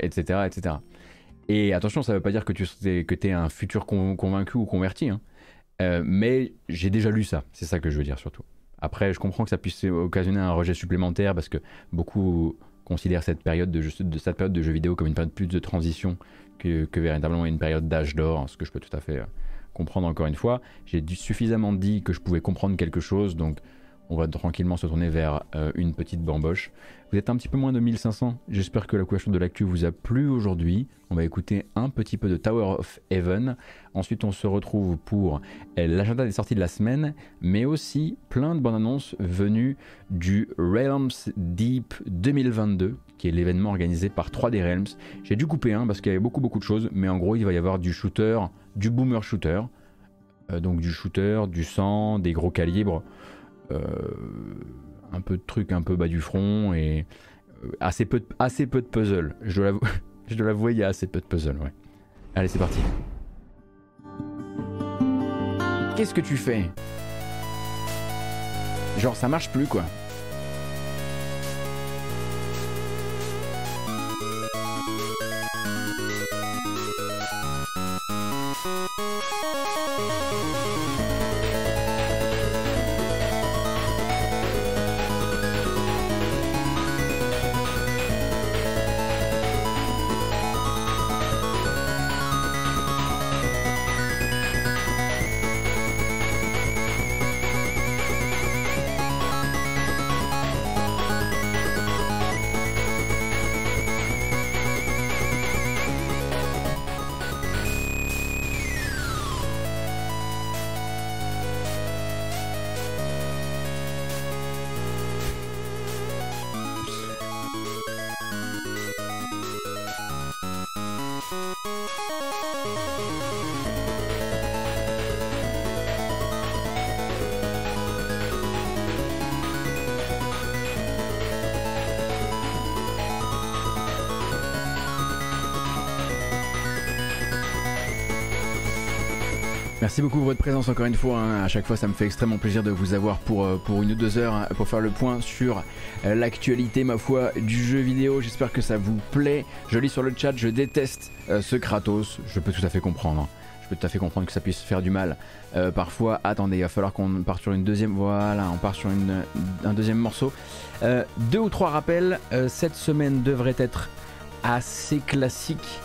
etc., etc. Et attention, ça ne veut pas dire que tu es un futur convaincu ou converti, hein. euh, mais j'ai déjà lu ça, c'est ça que je veux dire surtout. Après, je comprends que ça puisse occasionner un rejet supplémentaire parce que beaucoup considèrent cette période de, de cette période de vidéo comme une période plus de transition que, que véritablement une période d'âge d'or, ce que je peux tout à fait euh, comprendre encore une fois. J'ai suffisamment dit que je pouvais comprendre quelque chose, donc on va tranquillement se tourner vers euh, une petite bamboche. Vous êtes un petit peu moins de 1500. J'espère que la couverture de l'actu vous a plu aujourd'hui. On va écouter un petit peu de Tower of Heaven. Ensuite, on se retrouve pour euh, l'agenda des sorties de la semaine, mais aussi plein de bonnes annonces venues du Realms Deep 2022, qui est l'événement organisé par 3D Realms. J'ai dû couper un parce qu'il y avait beaucoup beaucoup de choses, mais en gros, il va y avoir du shooter, du boomer shooter, euh, donc du shooter, du sang, des gros calibres. Euh, un peu de trucs un peu bas du front et euh, assez peu de, assez peu de puzzle. Je dois l'avouer, il y a assez peu de puzzle, ouais. Allez, c'est parti. Qu'est-ce que tu fais? Genre, ça marche plus, quoi. Merci beaucoup pour votre présence encore une fois. Hein. À chaque fois, ça me fait extrêmement plaisir de vous avoir pour, euh, pour une ou deux heures hein, pour faire le point sur euh, l'actualité, ma foi, du jeu vidéo. J'espère que ça vous plaît. Je lis sur le chat, je déteste euh, ce Kratos. Je peux tout à fait comprendre. Hein. Je peux tout à fait comprendre que ça puisse faire du mal. parfois, attendez, il va falloir qu'on parte sur une deuxième. Voilà, on part sur une, un deuxième morceau. deux ou trois rappels. cette semaine devrait être assez classique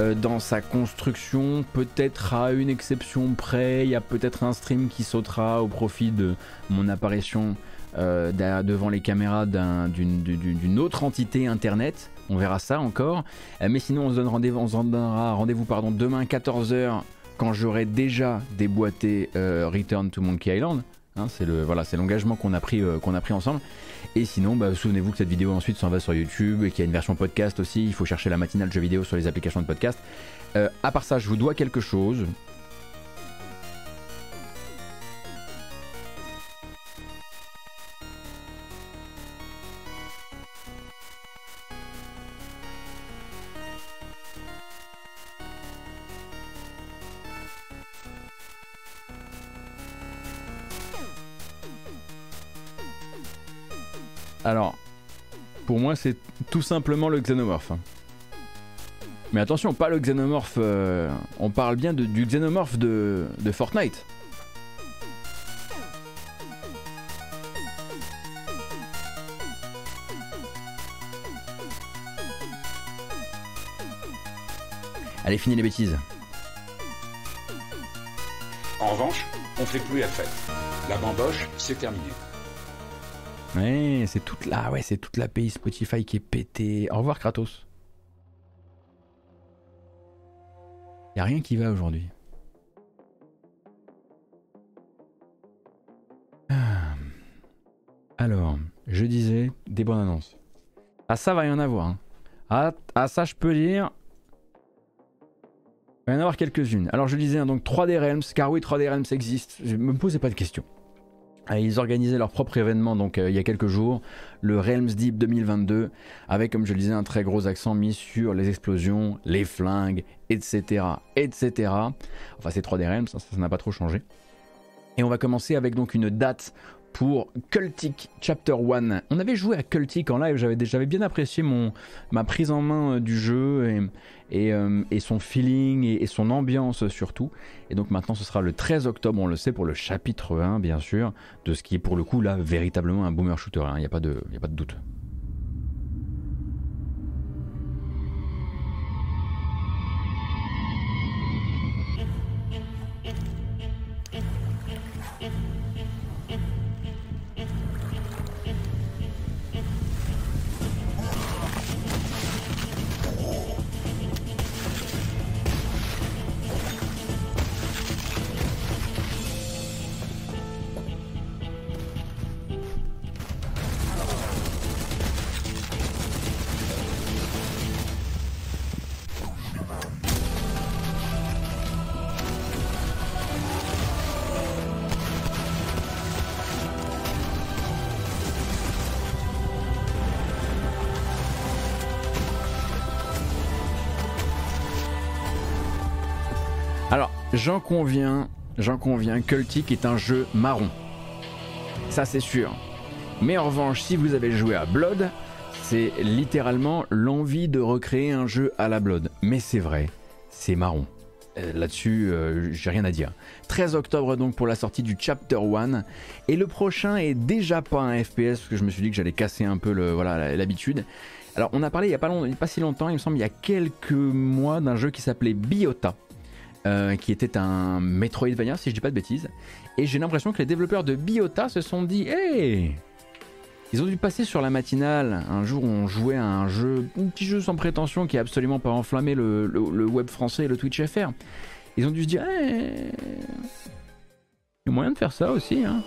euh, dans sa construction, peut-être à une exception près, il y a peut-être un stream qui sautera au profit de mon apparition euh, devant les caméras d'une autre entité internet. On verra ça encore. Euh, mais sinon, on se donne rendez-vous, on se donnera rendez-vous pardon, demain 14h quand j'aurai déjà déboîté Return to Monkey Island. Hein, c'est l'engagement qu'on a pris qu'on a pris ensemble. Et sinon, bah, souvenez-vous que cette vidéo ensuite s'en va sur YouTube et qu'il y a une version podcast aussi. Il faut chercher la matinale jeux vidéo sur les applications de podcast. Euh, à part ça, je vous dois quelque chose. Alors, pour moi, c'est tout simplement le xénomorphe. hein. Mais attention, pas le xénomorphe. euh, on parle bien du xénomorphe de, Fortnite. Allez, fini les bêtises. En revanche, on fait plus la fête. La bamboche, c'est terminé. Ouais, c'est toute la, ouais, c'est toute la pays Spotify qui est pétée. Au revoir Kratos. Y a rien qui va aujourd'hui. Ah. Alors, je disais des bonnes annonces. Ah ça va y en avoir. hein. Ah, ah, ça je peux dire. Il va y en avoir quelques-unes. Alors je disais hein, donc 3D Realms, car oui 3D Realms existe. Je me posais pas de questions. Ah, Ils organisaient leur propre événement donc euh, il y a quelques jours, le Realms Deep 2022, avec comme je le disais un très gros accent mis sur les explosions, les flingues, etc. etc. Enfin c'est 3D Realms, ça ça n'a pas trop changé. Et on va commencer avec donc une date pour Cultic Chapter 1. On avait joué à Cultic en live, j'avais bien apprécié mon, ma prise en main euh, du jeu et, et, euh, son feeling et, son ambiance surtout. Et donc maintenant ce sera le 13 octobre, on le sait, pour le chapitre 1 bien sûr, de ce qui est pour le coup là véritablement un boomer shooter, hein, il n'y a, a pas de doute. J'en conviens, j'en conviens, Cultic est un jeu marron. Ça c'est sûr. Mais en revanche, si vous avez joué à Blood, c'est littéralement l'envie de recréer un jeu à la Blood. Mais c'est vrai, c'est marron. Euh, Là-dessus, euh, j'ai rien à dire. 13 octobre donc pour la sortie du Chapter 1. Et le prochain est déjà pas un FPS, parce que je me suis dit que j'allais casser un peu le- voilà, l'habitude. Alors on a parlé il n'y a long- pas si longtemps, il me semble, il y a quelques mois d'un jeu qui s'appelait Biota. Euh, qui était un Metroidvania, si je dis pas de bêtises. Et j'ai l'impression que les développeurs de Biota se sont dit Hey Ils ont dû passer sur la matinale un jour où on jouait à un jeu, un petit jeu sans prétention qui a absolument pas enflammé le, web français et le Twitch FR. Ils ont dû se dire Hey Il y a moyen de faire ça aussi, hein.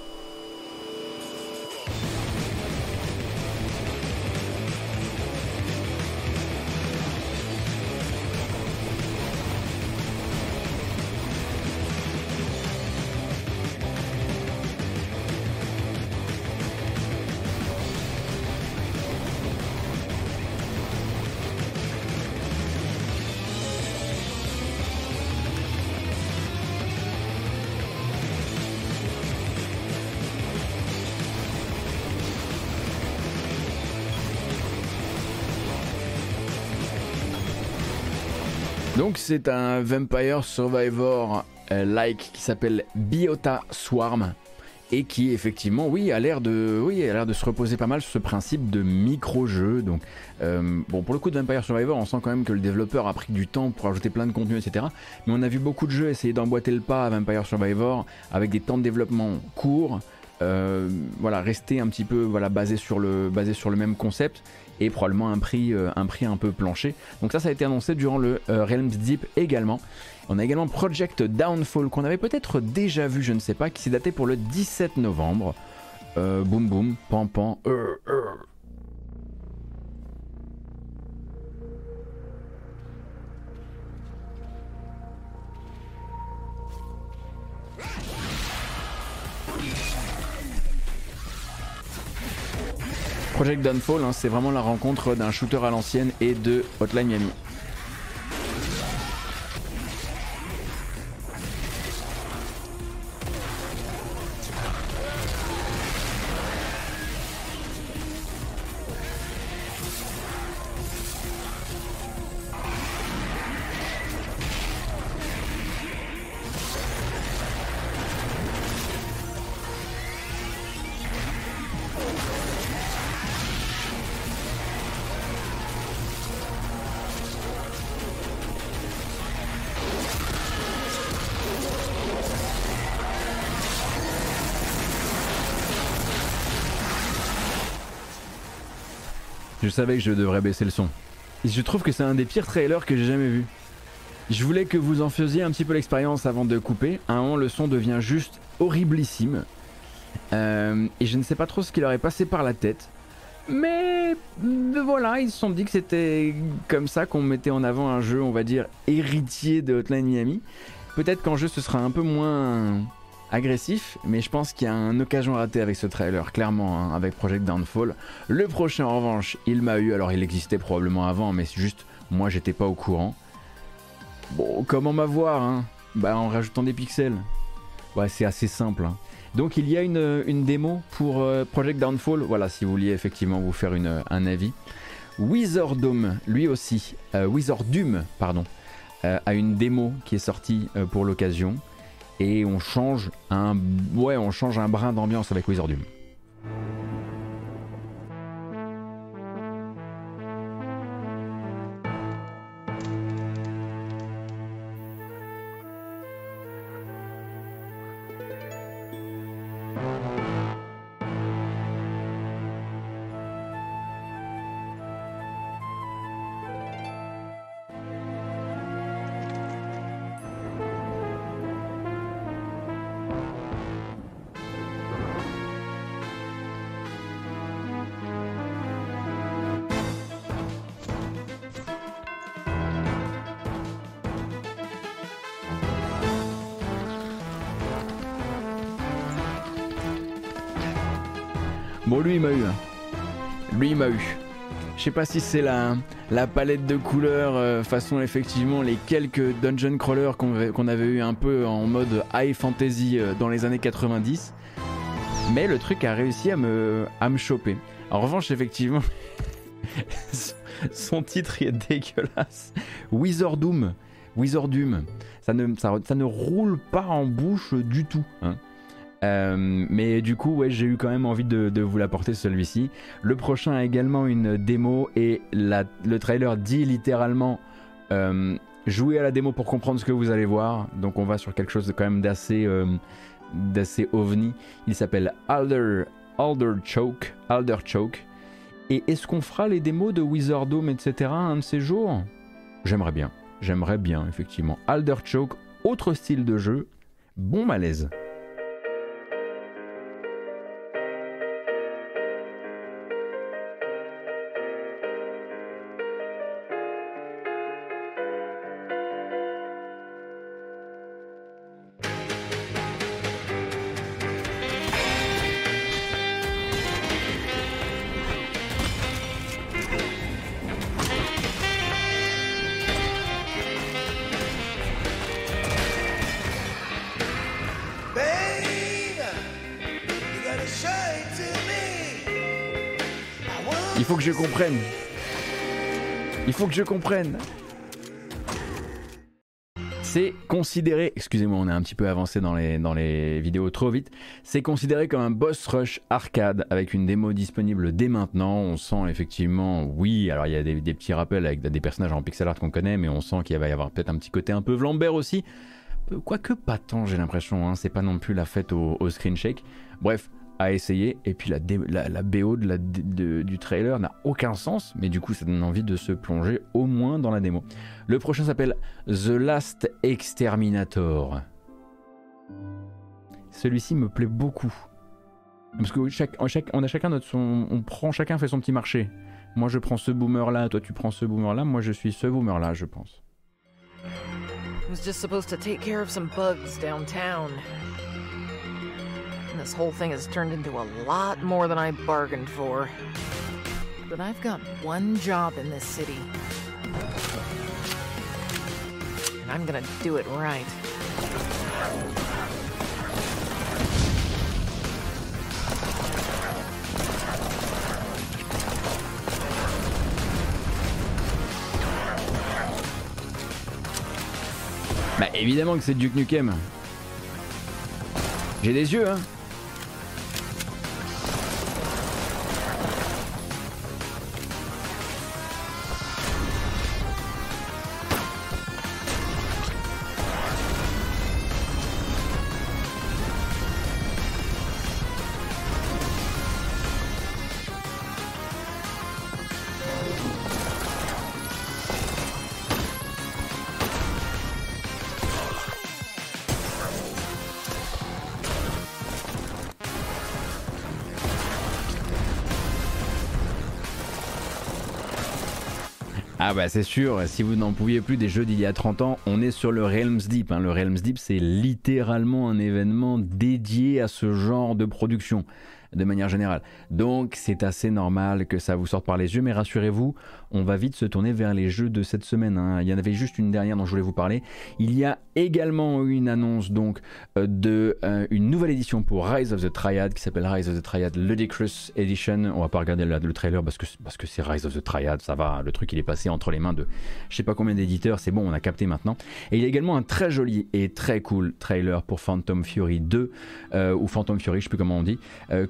Donc c'est un Vampire Survivor euh, like qui s'appelle Biota Swarm et qui effectivement oui a l'air de oui a l'air de se reposer pas mal sur ce principe de micro-jeu. Donc euh, bon pour le coup de Vampire Survivor on sent quand même que le développeur a pris du temps pour ajouter plein de contenu etc mais on a vu beaucoup de jeux essayer d'emboîter le pas à Vampire Survivor avec des temps de développement courts. Euh, voilà rester un petit peu voilà basé sur le même concept et probablement un prix, euh, un prix un peu plancher. Donc ça, ça a été annoncé durant le euh, Realms Deep également. On a également Project Downfall qu'on avait peut-être déjà vu, je ne sais pas, qui s'est daté pour le 17 novembre. Euh, boum boum, pan, euh, euh. Project Downfall, hein, c'est vraiment la rencontre d'un shooter à l'ancienne et de Hotline Miami. Je savais que je devrais baisser le son. Et je trouve que c'est un des pires trailers que j'ai jamais vu. Je voulais que vous en faisiez un petit peu l'expérience avant de couper. À un moment, le son devient juste horriblissime. Euh, et je ne sais pas trop ce qui leur est passé par la tête. Mais euh, voilà, ils se sont dit que c'était comme ça qu'on mettait en avant un jeu, on va dire, héritier de Hotline Miami. Peut-être qu'en jeu ce sera un peu moins agressif, mais je pense qu'il y a une occasion ratée avec ce trailer, clairement, hein, avec Project Downfall. Le prochain, en revanche, il m'a eu, alors il existait probablement avant, mais c'est juste, moi j'étais pas au courant. Bon, comment m'avoir, hein? Bah en rajoutant des pixels. Ouais, c'est assez simple. Hein. Donc il y a une, démo pour euh, Project Downfall, voilà, si vous vouliez effectivement vous faire un avis. Wizardom, lui aussi, euh, Wizardum, pardon, euh, a une démo qui est sortie pour l'occasion et on change un, ouais, un brin d'ambiance avec Wizardum. Sais pas si c'est la, palette de couleurs, euh, façon effectivement les quelques dungeon crawlers qu'on avait eu un peu en mode high fantasy euh, dans les années 90. Mais le truc a réussi à me, à choper. En revanche, effectivement, son titre est dégueulasse. Wizardum. Wizardum. Ça ne, ça, ça ne roule pas en bouche du tout. Hein. Euh, mais du coup, ouais, j'ai eu quand même envie de, vous l'apporter celui-ci. Le prochain a également une démo et le trailer dit littéralement euh, jouez à la démo pour comprendre ce que vous allez voir. Donc on va sur quelque chose quand même d'assez euh, d'assez ovni. Il s'appelle Alder Alder Choke Alder Choke. Et est-ce qu'on fera les démos de Wizardome etc. un de ces jours? J'aimerais bien. J'aimerais bien effectivement. Alder Choke, autre style de jeu, bon malaise. Comprenne. Il faut que je comprenne. C'est considéré, excusez-moi, on est un petit peu avancé dans les, dans les vidéos trop vite, c'est considéré comme un boss rush arcade avec une démo disponible dès maintenant. On sent effectivement, oui, alors il y a des, petits rappels avec des personnages en pixel art qu'on connaît, mais on sent qu'il va y avoir peut-être un petit côté un peu Vlambert aussi. Quoique pas tant, j'ai l'impression, hein. c'est pas non plus la fête au, au screen shake. Bref, à essayer. Et puis la, la, BO de la, du trailer n'a aucun sens, mais du coup ça donne envie de se plonger au moins dans la démo. Le prochain s'appelle The Last Exterminator. Celui-ci me plaît beaucoup. Parce que chaque, chaque, on a chacun notre son, on prend chacun fait son petit marché. Moi je prends ce boomer là, toi tu prends ce boomer là, moi je suis ce boomer là, je pense. This whole thing has turned into a lot more than I bargained for. But I've got one job in this city. And I'm gonna do it right. Bah évidemment que c'est Duke Nukem. J'ai des yeux, hein. Ah bah c'est sûr, si vous n'en pouviez plus des jeux d'il y a 30 ans, on est sur le Realms Deep. hein. Le Realms Deep, c'est littéralement un événement dédié à ce genre de production, de manière générale. Donc c'est assez normal que ça vous sorte par les yeux, mais rassurez-vous, on va vite se tourner vers les jeux de cette semaine. hein. Il y en avait juste une dernière dont je voulais vous parler. Il y a également une annonce donc euh, de euh, une nouvelle édition pour Rise of the Triad qui s'appelle Rise of the Triad Ludicrous Edition. On va pas regarder le, le trailer parce que c'est Rise of the Triad, ça va. Le truc il est passé entre les mains de je sais pas combien d'éditeurs. C'est bon, on a capté maintenant. Et il y a également un très joli et très cool trailer pour Phantom Fury 2 euh, ou Phantom Fury, je sais plus comment on dit,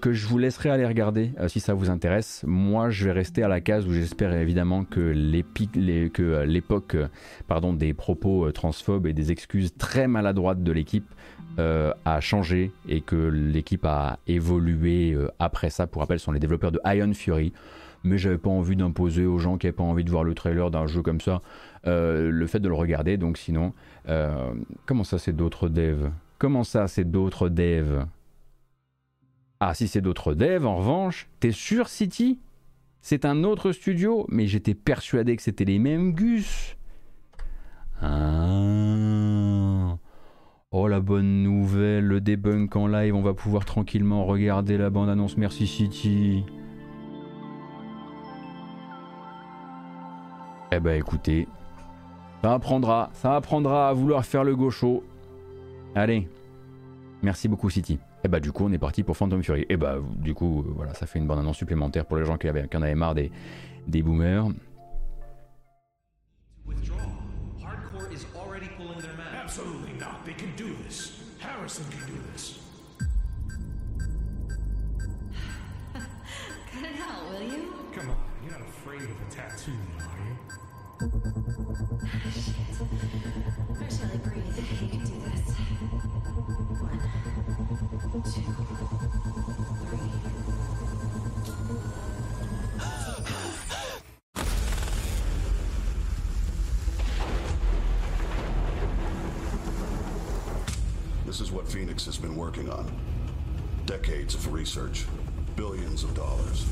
que je vous laisserai aller regarder si ça vous intéresse. Moi, je vais rester à la case où j'espère évidemment que euh, l'époque euh, des propos euh, transphobes et des excuses très maladroites de l'équipe a changé et que l'équipe a évolué après ça. Pour rappel, ce sont les développeurs de Iron Fury. Mais j'avais pas envie d'imposer aux gens qui n'avaient pas envie de voir le trailer d'un jeu comme ça le fait de le regarder. Donc sinon, comment ça c'est d'autres devs? Comment ça c'est d'autres devs? Ah si c'est d'autres devs, en revanche, t'es sûr City? C'est un autre studio Mais j'étais persuadé que c'était les mêmes Gus. Ah. Oh la bonne nouvelle, le debunk en live, on va pouvoir tranquillement regarder la bande-annonce Merci City. Eh ben écoutez, ça apprendra, ça apprendra à vouloir faire le gaucho. Allez, merci beaucoup City. Et bah du coup on est parti pour Phantom Fury. Et bah du coup euh, voilà, ça fait une bande-annonce supplémentaire pour les gens qui, avaient, qui en avaient marre des, des boomers. Has been working on. Decades of research, billions of dollars.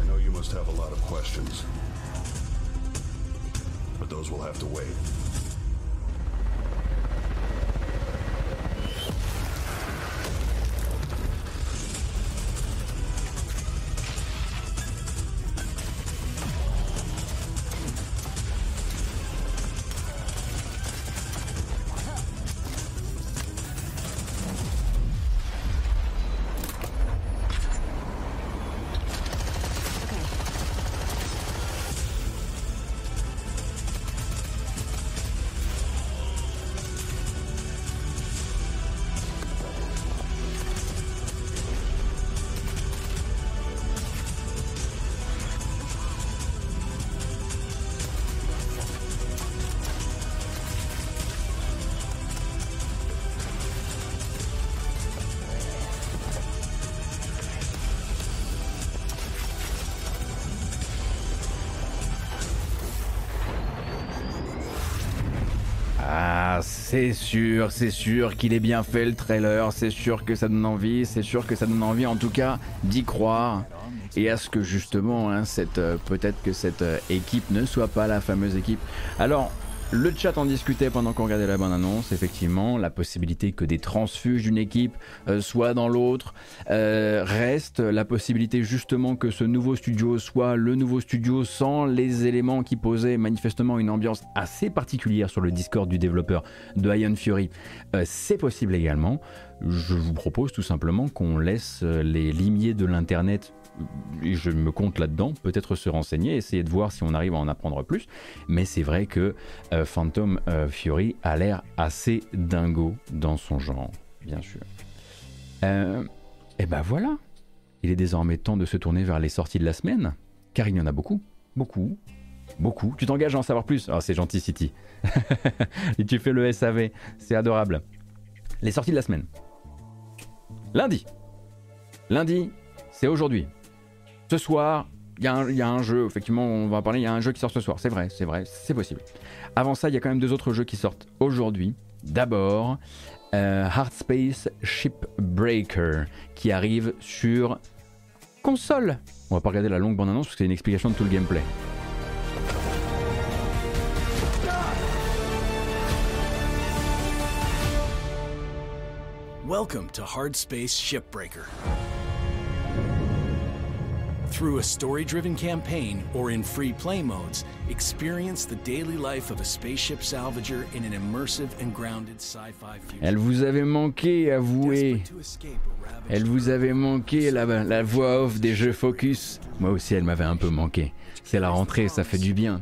I know you must have a lot of questions, but those will have to wait. C'est sûr, c'est sûr qu'il est bien fait le trailer, c'est sûr que ça donne envie, c'est sûr que ça donne envie en tout cas d'y croire. Et à ce que justement, hein, euh, peut-être que cette euh, équipe ne soit pas la fameuse équipe. Alors, le chat en discutait pendant qu'on regardait la bande-annonce, effectivement, la possibilité que des transfuges d'une équipe euh, soient dans l'autre euh, reste, la possibilité justement que ce nouveau studio soit le nouveau studio sans les éléments qui posaient manifestement une ambiance assez particulière sur le Discord du développeur de Iron Fury, euh, c'est possible également. Je vous propose tout simplement qu'on laisse euh, les limiers de l'internet et je me compte là-dedans, peut-être se renseigner, essayer de voir si on arrive à en apprendre plus. Mais c'est vrai que euh, Phantom euh, Fury a l'air assez dingo dans son genre, bien sûr. Euh, et ben voilà, il est désormais temps de se tourner vers les sorties de la semaine, car il y en a beaucoup, beaucoup, beaucoup. Tu t'engages à en savoir plus? Ah, c'est gentil, City. et tu fais le SAV, c'est adorable. Les sorties de la semaine. Lundi. Lundi, c'est aujourd'hui. Ce soir, il y, a un- jeu, effectivement, on va en parler, il y a un jeu qui sort ce soir, c'est vrai, c'est vrai, c'est possible. Avant ça, il y a quand même deux autres jeux qui sortent aujourd'hui. D'abord, euh, Hard Space Shipbreaker qui arrive sur console. On va pas regarder la longue bande-annonce parce que c'est une explication de tout le gameplay. Welcome to Hard Space Shipbreaker. Through a story driven campaign or in free play modes, experience the daily life of a spaceship salvager in an immersive and grounded sci fi future. Elle vous avait manqué, avouez. Elle vous avait manqué la, la voix off des jeux Focus. Moi aussi, elle m'avait un peu manqué. C'est la rentrée, ça fait du bien.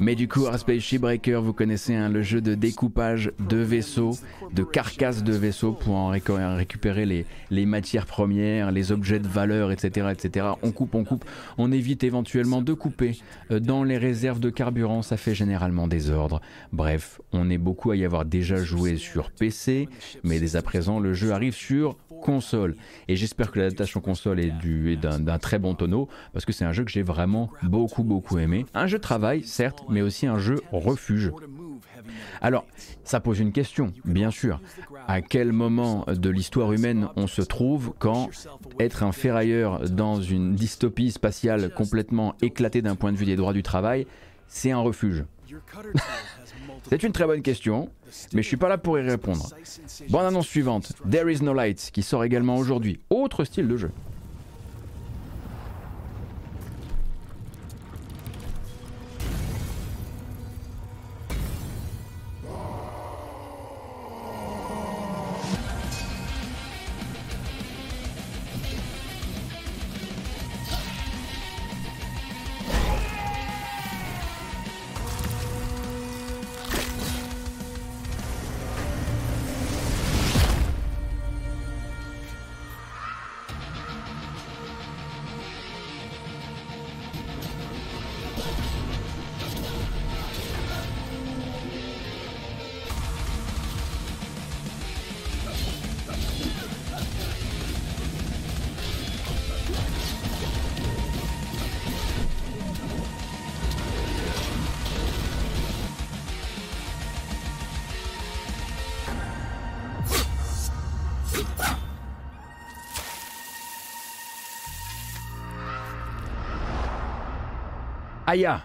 Mais du coup, Hard Space Shipbreaker, vous connaissez hein, le jeu de découpage de vaisseaux, de carcasses de vaisseaux pour en récupérer les, les matières premières, les objets de valeur, etc., etc. On coupe, on coupe. On évite éventuellement de couper euh, dans les réserves de carburant. Ça fait généralement des ordres. Bref, on est beaucoup à y avoir déjà joué sur PC, mais dès à présent, le jeu arrive sur console. Et j'espère que l'adaptation console est, du- est d'un d'un très bon tonneau, parce que c'est un jeu que j'ai vraiment beaucoup, beaucoup aimé. Un jeu de travail, certes, mais aussi un jeu refuge. Alors, ça pose une question, bien sûr. À quel moment de l'histoire humaine on se trouve quand être un ferrailleur dans une dystopie spatiale complètement éclatée d'un point de vue des droits du travail, c'est un refuge? C'est une très bonne question, mais je suis pas là pour y répondre. Bonne annonce suivante, There is no light, qui sort également aujourd'hui. Autre style de jeu. Aya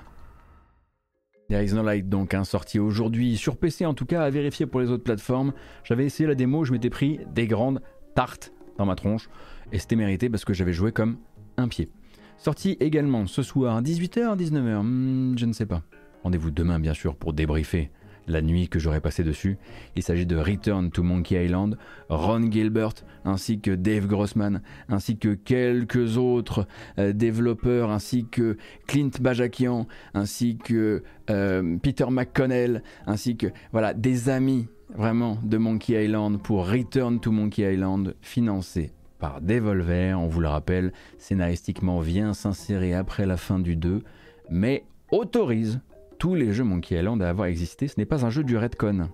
There is light donc, hein, sorti aujourd'hui sur PC en tout cas, à vérifier pour les autres plateformes. J'avais essayé la démo, je m'étais pris des grandes tartes dans ma tronche et c'était mérité parce que j'avais joué comme un pied. Sorti également ce soir, 18h, 19h, hmm, je ne sais pas. Rendez-vous demain bien sûr pour débriefer la nuit que j'aurais passé dessus. Il s'agit de Return to Monkey Island, Ron Gilbert ainsi que Dave Grossman ainsi que quelques autres euh, développeurs ainsi que Clint Bajakian ainsi que euh, Peter McConnell ainsi que voilà des amis vraiment de Monkey Island pour Return to Monkey Island financé par Devolver, on vous le rappelle, scénaristiquement vient s'insérer après la fin du 2, mais autorise tous les jeux Monkey Island à avoir existé. Ce n'est pas un jeu du Redcon.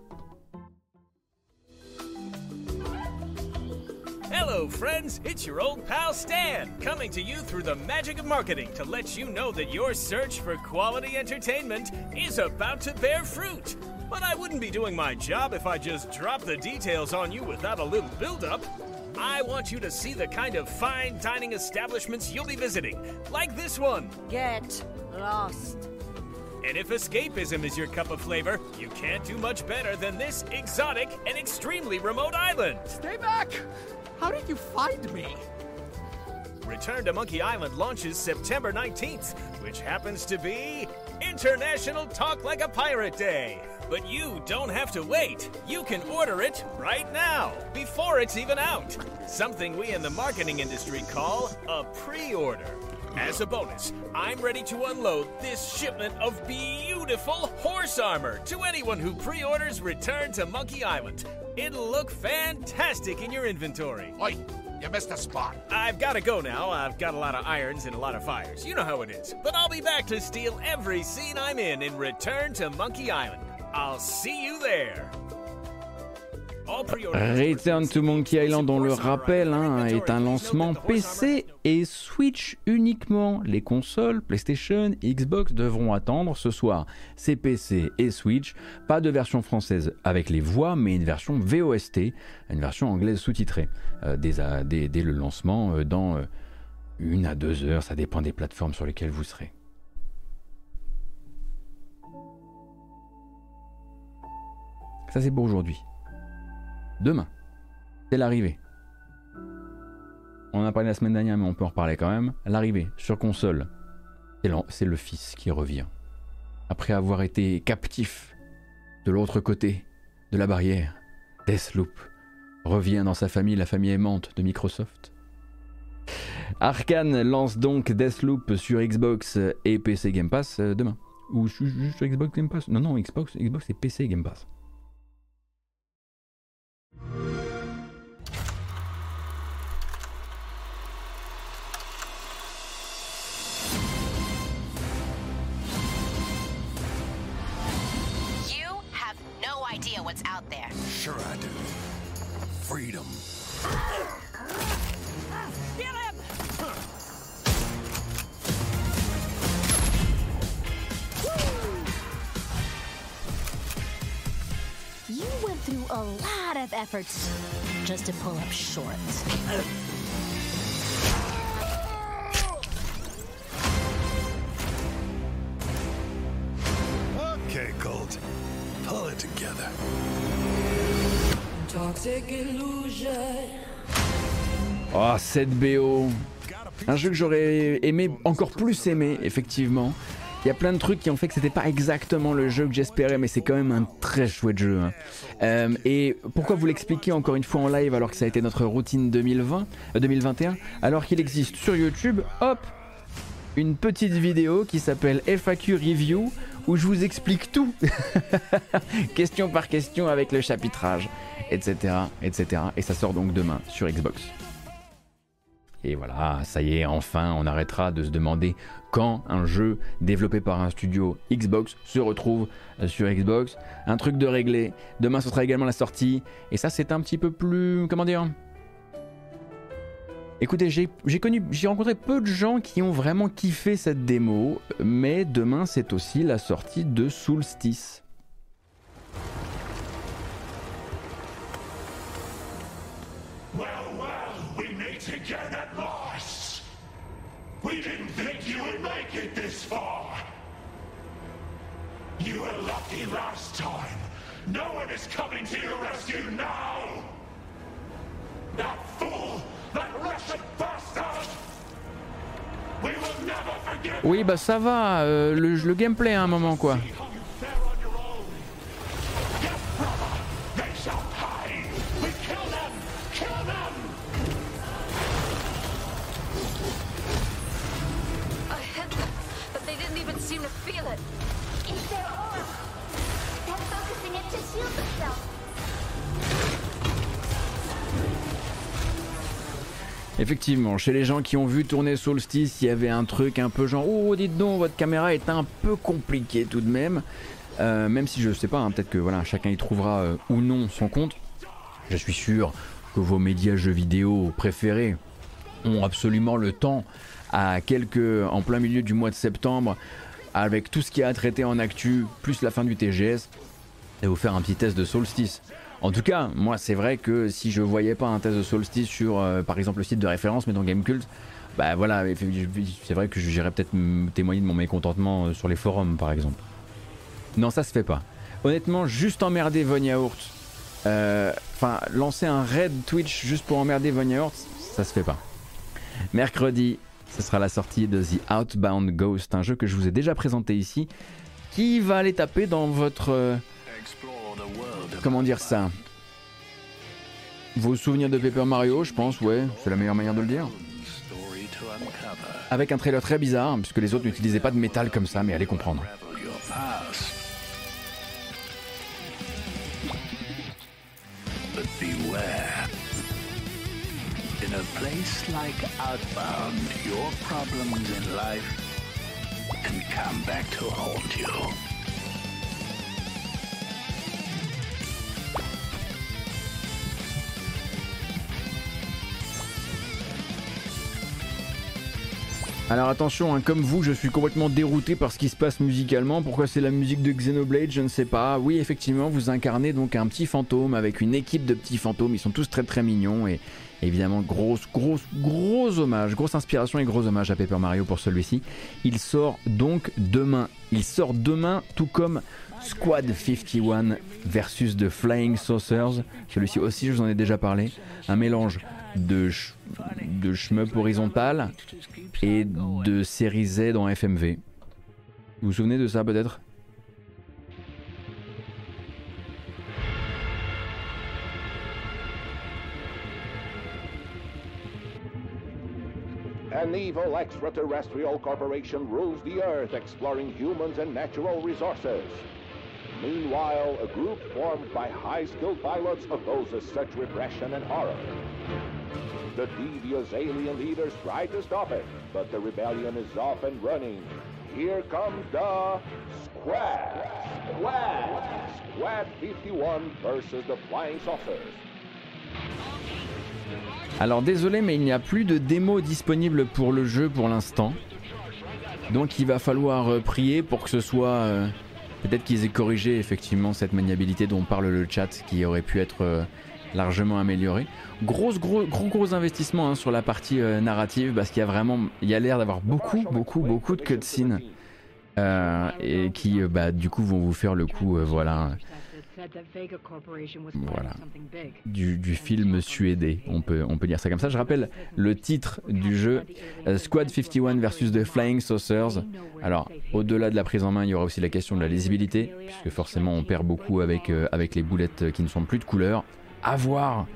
Hello, friends. It's your old pal Stan, coming to you through the magic of marketing to let you know that your search for quality entertainment is about to bear fruit. But I wouldn't be doing my job if I just dropped the details on you without a little build-up. I want you to see the kind of fine dining establishments you'll be visiting, like this one. Get lost. And if escapism is your cup of flavor, you can't do much better than this exotic and extremely remote island. Stay back! How did you find me? Return to Monkey Island launches September 19th, which happens to be International Talk Like a Pirate Day. But you don't have to wait. You can order it right now, before it's even out. Something we in the marketing industry call a pre order. As a bonus, I'm ready to unload this shipment of beautiful horse armor to anyone who pre orders Return to Monkey Island. It'll look fantastic in your inventory. Oi, you missed a spot. I've got to go now. I've got a lot of irons and a lot of fires. You know how it is. But I'll be back to steal every scene I'm in in Return to Monkey Island. I'll see you there. Return to Monkey Island, on le rappelle, hein, est un lancement PC et Switch uniquement. Les consoles, PlayStation, Xbox devront attendre ce soir. C'est PC et Switch. Pas de version française avec les voix, mais une version VOST, une version anglaise sous-titrée, euh, dès, à- dès- le lancement euh, dans euh, une à deux heures. Ça dépend des plateformes sur lesquelles vous serez. Ça c'est pour aujourd'hui. Demain, c'est l'arrivée. On en a parlé la semaine dernière, mais on peut en reparler quand même. L'arrivée sur console, c'est le fils qui revient. Après avoir été captif de l'autre côté de la barrière, Deathloop revient dans sa famille, la famille aimante de Microsoft. Arkane lance donc Deathloop sur Xbox et PC Game Pass euh, demain. Ou ju- juste sur Xbox Game Pass? Non, non, Xbox, Xbox et PC Game Pass. Sure I do. Freedom. Get him! You went through a lot of efforts just to pull up shorts. Okay, Colt. Pull it together. Oh, cette BO Un jeu que j'aurais aimé, encore plus aimé, effectivement. Il y a plein de trucs qui ont fait que c'était pas exactement le jeu que j'espérais, mais c'est quand même un très chouette jeu. hein. Euh, et pourquoi vous l'expliquer encore une fois en live alors que ça a été notre routine 2020, euh, 2021, alors qu'il existe sur YouTube, hop, une petite vidéo qui s'appelle FAQ Review où je vous explique tout, question par question avec le chapitrage, etc., etc. Et ça sort donc demain sur Xbox. Et voilà, ça y est, enfin, on arrêtera de se demander quand un jeu développé par un studio Xbox se retrouve euh, sur Xbox. Un truc de réglé. Demain, ce sera également la sortie. Et ça, c'est un petit peu plus. Comment dire Écoutez, j'ai connu, j'ai rencontré peu de gens qui ont vraiment kiffé cette démo, mais demain c'est aussi la sortie de Soulstice. Well, well, we meet again at last. We didn't think you would make it this far. You were lucky last time. No one is coming to your rescue now. That fool, Oui, bah ça va, euh, le, le gameplay à un moment quoi. Effectivement, chez les gens qui ont vu tourner Solstice, il y avait un truc un peu genre Oh, dites donc, votre caméra est un peu compliquée tout de même. Euh, même si je sais pas, hein, peut-être que voilà, chacun y trouvera euh, ou non son compte. Je suis sûr que vos médias jeux vidéo préférés ont absolument le temps à quelques en plein milieu du mois de septembre avec tout ce qui a à traiter en actu plus la fin du TGS et vous faire un petit test de Solstice. En tout cas, moi c'est vrai que si je voyais pas un test de Solstice sur euh, par exemple le site de référence mais dans Gamecult, bah voilà, c'est vrai que j'irais peut-être témoigner de mon mécontentement euh, sur les forums par exemple. Non, ça se fait pas. Honnêtement, juste emmerder Von Yaourt, euh, enfin lancer un raid Twitch juste pour emmerder Von Yaourt, ça se fait pas. Mercredi, ce sera la sortie de The Outbound Ghost, un jeu que je vous ai déjà présenté ici, qui va aller taper dans votre... comment dire ça Vos souvenirs de Paper Mario, je pense, ouais, c'est la meilleure manière de le dire. Avec un trailer très bizarre, puisque les autres n'utilisaient pas de métal comme ça, mais allez comprendre. Alors attention, hein, comme vous, je suis complètement dérouté par ce qui se passe musicalement. Pourquoi c'est la musique de Xenoblade Je ne sais pas. Oui, effectivement, vous incarnez donc un petit fantôme avec une équipe de petits fantômes. Ils sont tous très très mignons et évidemment, grosse, grosse, gros hommage, grosse inspiration et gros hommage à Paper Mario pour celui-ci. Il sort donc demain. Il sort demain, tout comme Squad 51 versus The Flying Saucers. Celui-ci aussi, je vous en ai déjà parlé. Un mélange de, de shmup horizontal et de série Z en FMV. Vous vous souvenez de ça peut-être? An evil extraterrestrial corporation rules the Earth, exploring humans and natural resources. Meanwhile, a group formed by high-skilled pilots opposes such repression and horror. The devious alien leaders try to stop it, but the rebellion is off and running. Here comes the Squad! Squad! Squad 51 versus the Flying Saucers. Alors désolé, mais il n'y a plus de démo disponible pour le jeu pour l'instant. Donc il va falloir euh, prier pour que ce soit... Euh, peut-être qu'ils aient corrigé effectivement cette maniabilité dont parle le chat qui aurait pu être euh, largement améliorée. Gros gros gros gros investissement hein, sur la partie narrative parce qu'il y a vraiment... Il y a l'air d'avoir beaucoup beaucoup beaucoup de cutscenes. et qui bah, du coup vont vous faire le coup voilà voilà. Du, film suédé, on peut, on peut dire ça comme ça. Je rappelle le titre du jeu euh, Squad 51 versus The Flying Saucers. Alors, au-delà de la prise en main, il y aura aussi la question de la lisibilité, puisque forcément on perd beaucoup avec, euh, avec les boulettes qui ne sont plus de couleur. À voir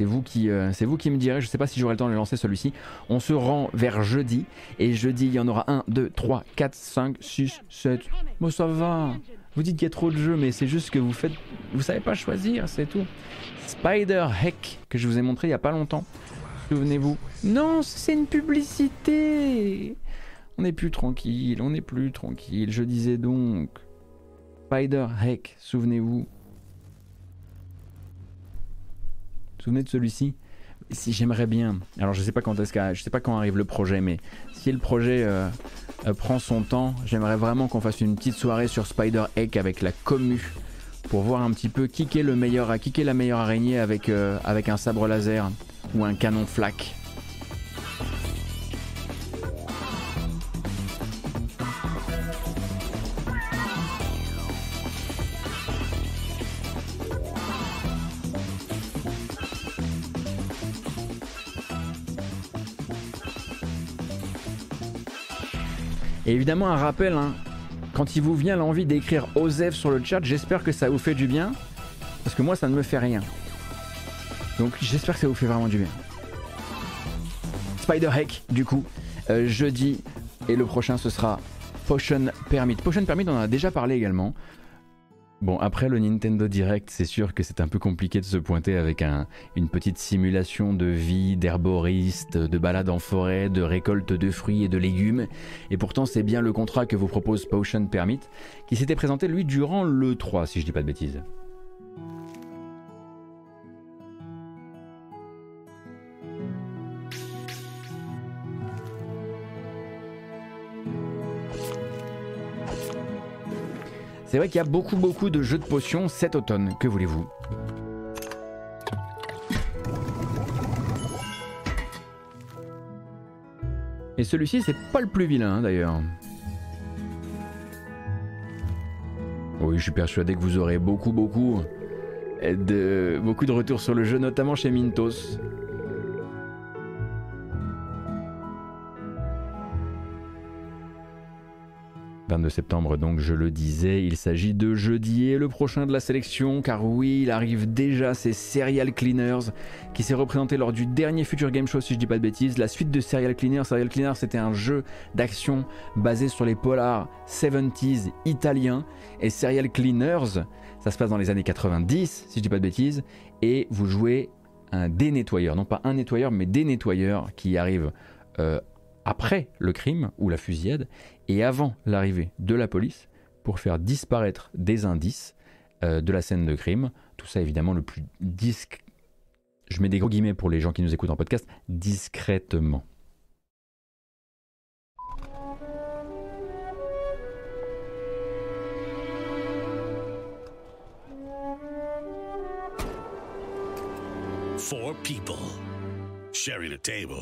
c'est vous qui, euh, c'est vous qui me direz. Je sais pas si j'aurai le temps de lancer celui-ci. On se rend vers jeudi et jeudi il y en aura 1, 2, 3, 4, 5, 6, 7. Bon ça va. Vous dites qu'il y a trop de jeux, mais c'est juste que vous faites, vous savez pas choisir, c'est tout. Spider Heck que je vous ai montré il y a pas longtemps. Souvenez-vous. Non, c'est une publicité. On n'est plus tranquille, on n'est plus tranquille. Je disais donc Spider Heck, souvenez-vous. Vous souvenez de celui-ci? Si j'aimerais bien. Alors je sais pas quand est-ce je sais pas quand arrive le projet, mais si le projet euh, euh, prend son temps. J'aimerais vraiment qu'on fasse une petite soirée sur Spider Egg avec la commu pour voir un petit peu qui est le meilleur, qui est la meilleure araignée avec, euh, avec un sabre laser ou un canon flac. Et évidemment, un rappel, hein, quand il vous vient l'envie d'écrire OSEF sur le chat, j'espère que ça vous fait du bien. Parce que moi, ça ne me fait rien. Donc j'espère que ça vous fait vraiment du bien. Spider Heck, du coup, euh, jeudi. Et le prochain, ce sera Potion Permit. Potion Permit, on en a déjà parlé également. Bon, après le Nintendo Direct, c'est sûr que c'est un peu compliqué de se pointer avec une petite simulation de vie, d'herboriste, de balade en forêt, de récolte de fruits et de légumes. Et pourtant, c'est bien le contrat que vous propose Potion Permit, qui s'était présenté lui durant le 3, si je dis pas de bêtises. C'est vrai qu'il y a beaucoup beaucoup de jeux de potions cet automne, que voulez-vous? Et celui-ci, c'est pas le plus vilain hein, d'ailleurs. Oui, je suis persuadé que vous aurez beaucoup, beaucoup beaucoup de retours sur le jeu, notamment chez Mintos. 22 septembre, donc je le disais, il s'agit de jeudi et le prochain de la sélection, car oui, il arrive déjà, c'est Serial Cleaners, qui s'est représenté lors du dernier Future Game Show, si je dis pas de bêtises. La suite de Serial Cleaners, Serial Cleaners, c'était un jeu d'action basé sur les polars 70s italiens, et Serial Cleaners, ça se passe dans les années 90, si je dis pas de bêtises, et vous jouez un dénettoyeur, non pas un nettoyeur, mais des nettoyeurs qui arrivent euh, après le crime ou la fusillade et avant l'arrivée de la police pour faire disparaître des indices euh, de la scène de crime. Tout ça évidemment le plus disque. Je mets des gros guillemets pour les gens qui nous écoutent en podcast, discrètement. Four people sharing a table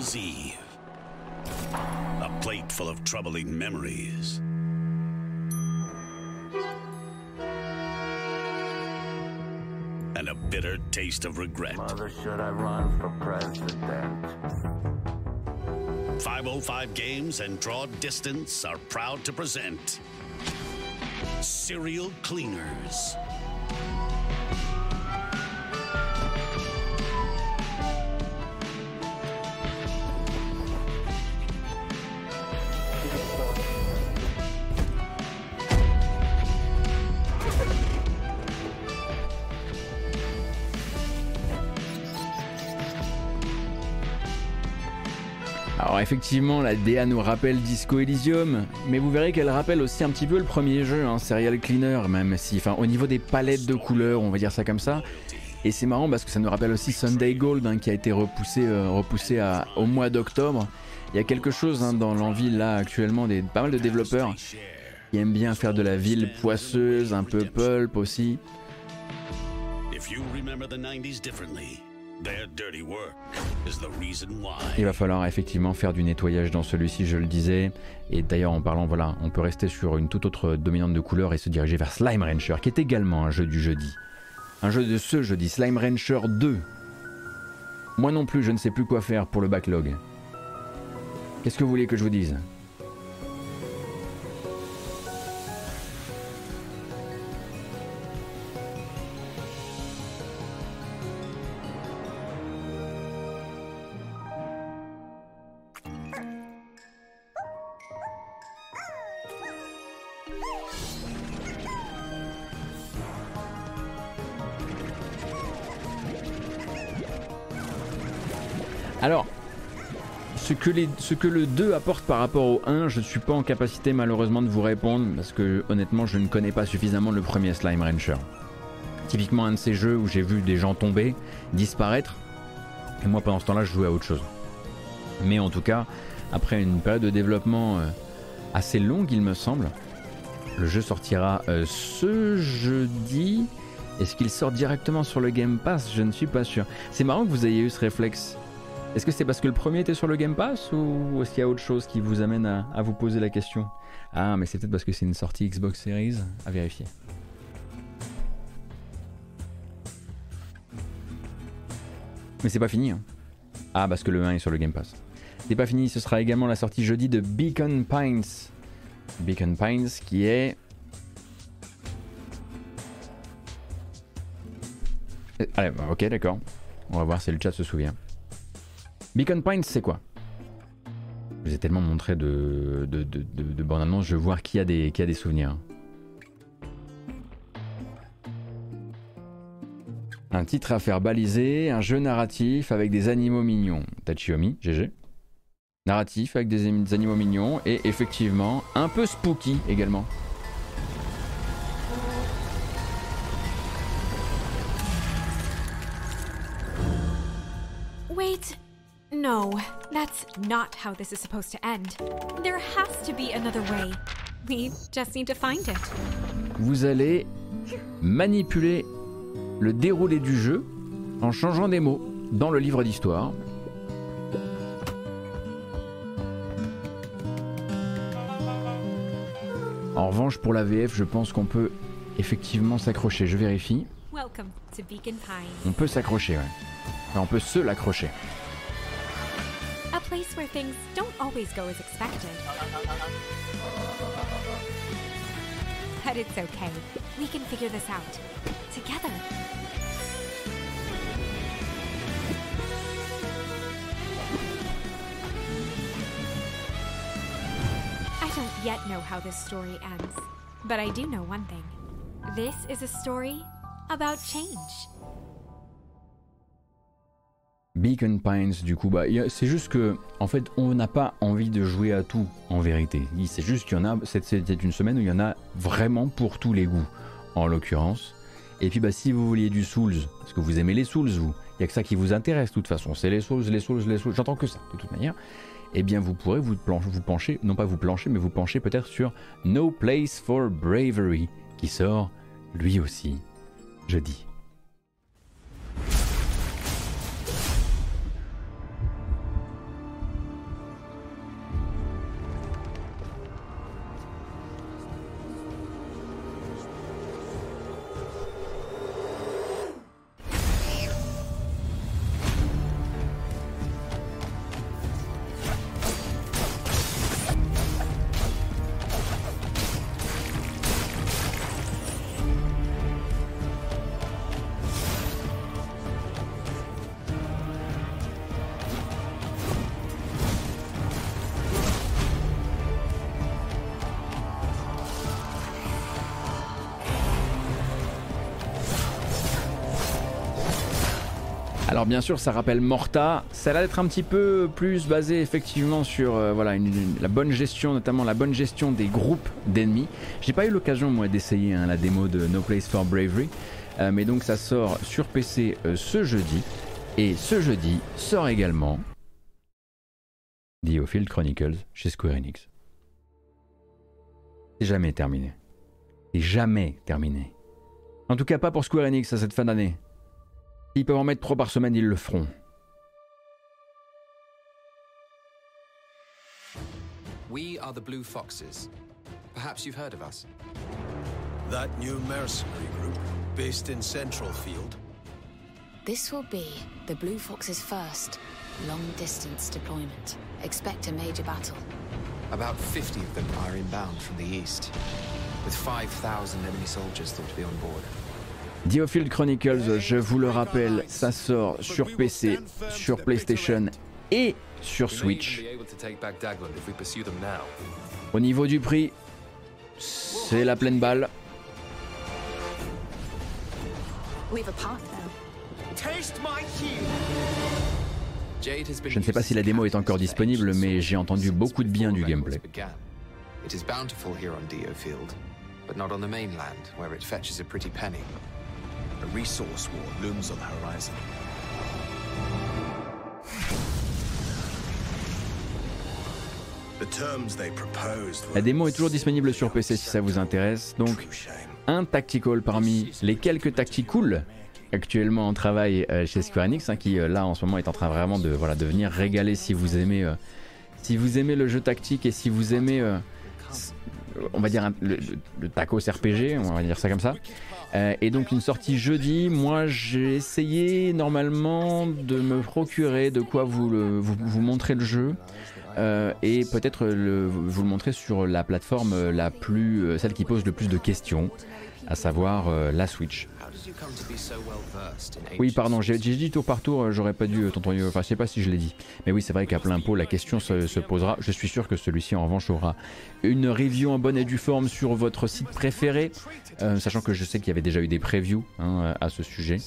Eve. A plate full of troubling memories. And a bitter taste of regret. Mother, should I run for president? 505 Games and Draw Distance are proud to present Serial Cleaners. Alors effectivement, la DA nous rappelle Disco Elysium, mais vous verrez qu'elle rappelle aussi un petit peu le premier jeu, hein, Serial Cleaner, même si, enfin, au niveau des palettes de couleurs, on va dire ça comme ça. Et c'est marrant parce que ça nous rappelle aussi Sunday Gold, hein, qui a été repoussé, euh, au mois d'octobre. Il y a quelque chose hein, dans l'envie là actuellement des pas mal de développeurs qui aiment bien faire de la ville poisseuse, un peu pulp aussi. If you remember the 90s differently, Il va falloir effectivement faire du nettoyage dans celui-ci, je le disais. Et d'ailleurs, en parlant, voilà, on peut rester sur une toute autre dominante de couleurs et se diriger vers Slime Rancher, qui est également un jeu du jeudi. Un jeu de ce jeudi, Slime Rancher 2. Moi non plus, je ne sais plus quoi faire pour le backlog. Qu'est-ce que vous voulez que je vous dise? Alors, ce que, le 2 apporte par rapport au 1, je ne suis pas en capacité malheureusement de vous répondre parce que honnêtement je ne connais pas suffisamment le premier Slime Rancher. Typiquement un de ces jeux où j'ai vu des gens tomber, disparaître, et moi pendant ce temps-là je jouais à autre chose. Mais en tout cas, après une période de développement euh, assez longue il me semble, le jeu sortira euh, ce jeudi. Est-ce qu'il sort directement sur le Game Pass? Je ne suis pas sûr. C'est marrant que vous ayez eu ce réflexe. Est-ce que c'est parce que le premier était sur le Game Pass ou est-ce qu'il y a autre chose qui vous amène à, vous poser la question? Ah, mais c'est peut-être parce que c'est une sortie Xbox Series à vérifier. Mais c'est pas fini. hein. Ah, parce que le 1 est sur le Game Pass. C'est pas fini, ce sera également la sortie jeudi de Beacon Pines. Beacon Pines qui est. Euh, Allez, bah, ok, d'accord. On va voir si le chat se souvient. Beacon Pines, c'est quoi? Je vous ai tellement montré de, de, de, je veux voir qui a des, souvenirs. Un titre à faire baliser, un jeu narratif avec des animaux mignons. Tachiomi, GG. Narratif avec des animaux mignons et effectivement un peu spooky également. No, that's not how this is supposed to end. There has to be another way. We just need to find it. Vous allez manipuler le déroulé du jeu en changeant des mots dans le livre d'histoire. En revanche, pour la VF, je pense qu'on peut effectivement s'accrocher. Je vérifie. Welcome to Beacon Pines, On peut s'accrocher, ouais. Enfin, on peut se l'accrocher. Place where things don't always go as expected. But it's okay. We can figure this out together. I don't yet know how this story ends, but I do know one thing. This is a story about change. Beacon Pines, du coup, bah, c'est juste que, en fait, on n'a pas envie de jouer à tout, en vérité. C'est juste qu'il y en a, c'était une semaine où il y en a vraiment pour tous les goûts, en l'occurrence. Et puis, bah, si vous vouliez du Souls, parce que vous aimez les Souls, vous, il y a que ça qui vous intéresse, de toute façon, c'est les Souls, les Souls, les Souls, j'entends que ça, de toute manière. Eh bien, vous pourrez vous, vous pencher, non pas vous plancher, mais vous pencher peut-être sur No Place for Bravery, qui sort, lui aussi, jeudi. Alors bien sûr, ça rappelle Morta. Ça a l'air un petit peu plus basé effectivement sur euh, voilà la bonne gestion, notamment la bonne gestion des groupes d'ennemis. J'ai pas eu l'occasion moi d'essayer hein, la démo de No Place for Bravery, Euh, mais donc ça sort sur PC euh, ce jeudi et ce jeudi sort également The Ophid Chronicles chez Square Enix. C'est jamais terminé. C'est jamais terminé. En tout cas pas pour Square Enix à cette fin d'année. S'ils peuvent en mettre trois par semaine, ils le feront. We are the Blue Foxes. Perhaps you've heard of us. That new mercenary group, based in Central Field. This will be the Blue Foxes' first long distance deployment. Expect a major battle. About 50 of them are inbound from the east, with 5,000 enemy soldiers thought to be on board. Ophid Chronicles, je vous le rappelle, ça sort sur PC, sur PlayStation et sur Switch. Au niveau du prix, c'est la pleine balle. Je ne sais pas si la démo est encore disponible, mais j'ai entendu beaucoup de bien du gameplay. It bountiful here on but not on the mainland, where it fetches a pretty penny. A resource war looms on the horizon. La démo est toujours disponible sur PC si ça vous intéresse. Donc, un tactical parmi les quelques tacticals actuellement en travail euh, chez Square Enix, hein, qui euh, là en ce moment est en train vraiment de, voilà, de venir régaler si vous aimez, euh, si vous aimez le jeu tactique et si vous aimez, euh, on va dire le- le tacos RPG, on va dire ça comme ça. Euh, et donc une sortie jeudi, moi j'ai essayé normalement de me procurer de quoi vous, vous, montrer le jeu. Euh, et peut-être vous le montrer sur la plateforme la plus, euh, celle qui pose le plus de questions, à savoir la Switch. Oui, pardon, j'ai dit tour par tour, euh, j'aurais pas dû, euh, tonton, enfin je sais pas si je l'ai dit. Mais oui, c'est vrai qu'à plein pot, la question se, se posera. Je suis sûr que celui-ci, en revanche, aura une review en bonne et due forme sur votre site préféré, euh, sachant que je sais qu'il y avait déjà eu des previews hein, à ce sujet.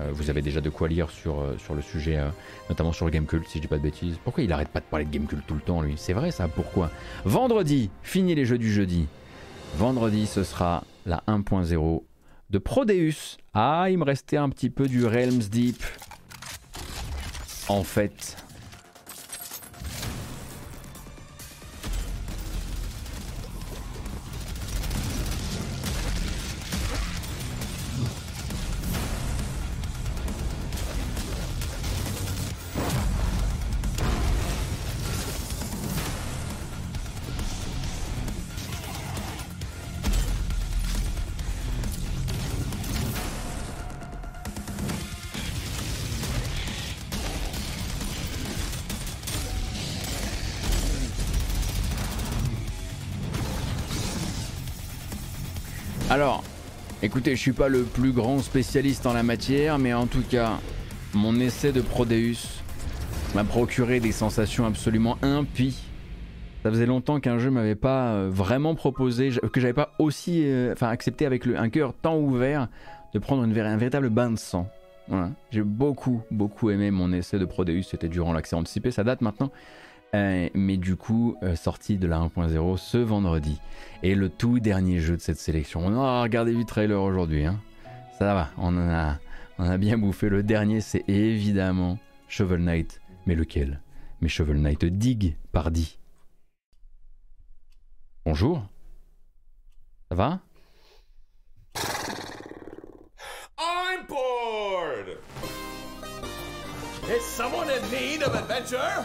Euh, vous avez déjà de quoi lire sur, sur le sujet, euh, notamment sur le Gamecult, si je dis pas de bêtises. Pourquoi il arrête pas de parler de Gamecult tout le temps, lui? C'est vrai ça, pourquoi? Vendredi, fini les jeux du jeudi. Vendredi, ce sera la 1.0 de Prodeus. Ah, il me restait un petit peu du Realms Deep. En fait. Alors, écoutez, je suis pas le plus grand spécialiste en la matière, mais en tout cas, mon essai de Prodeus m'a procuré des sensations absolument impies. Ça faisait longtemps qu'un jeu m'avait pas euh, vraiment proposé, que j'avais pas aussi, euh, enfin, accepté avec un cœur tant ouvert de prendre un véritable bain de sang. J'ai beaucoup, beaucoup aimé mon essai de Prodeus. C'était durant l'accès anticipé, ça date maintenant. Euh, mais du coup, euh, sorti de la 1.0 ce vendredi. Et le tout dernier jeu de cette sélection. On aura regardé du trailer aujourd'hui. hein. Ça va, on en a, on a bien bouffé. Le dernier, c'est évidemment Shovel Knight. Mais lequel? Mais Shovel Knight Dig, pardi. Bonjour. Ça va? I'm bored! Is someone in need of adventure?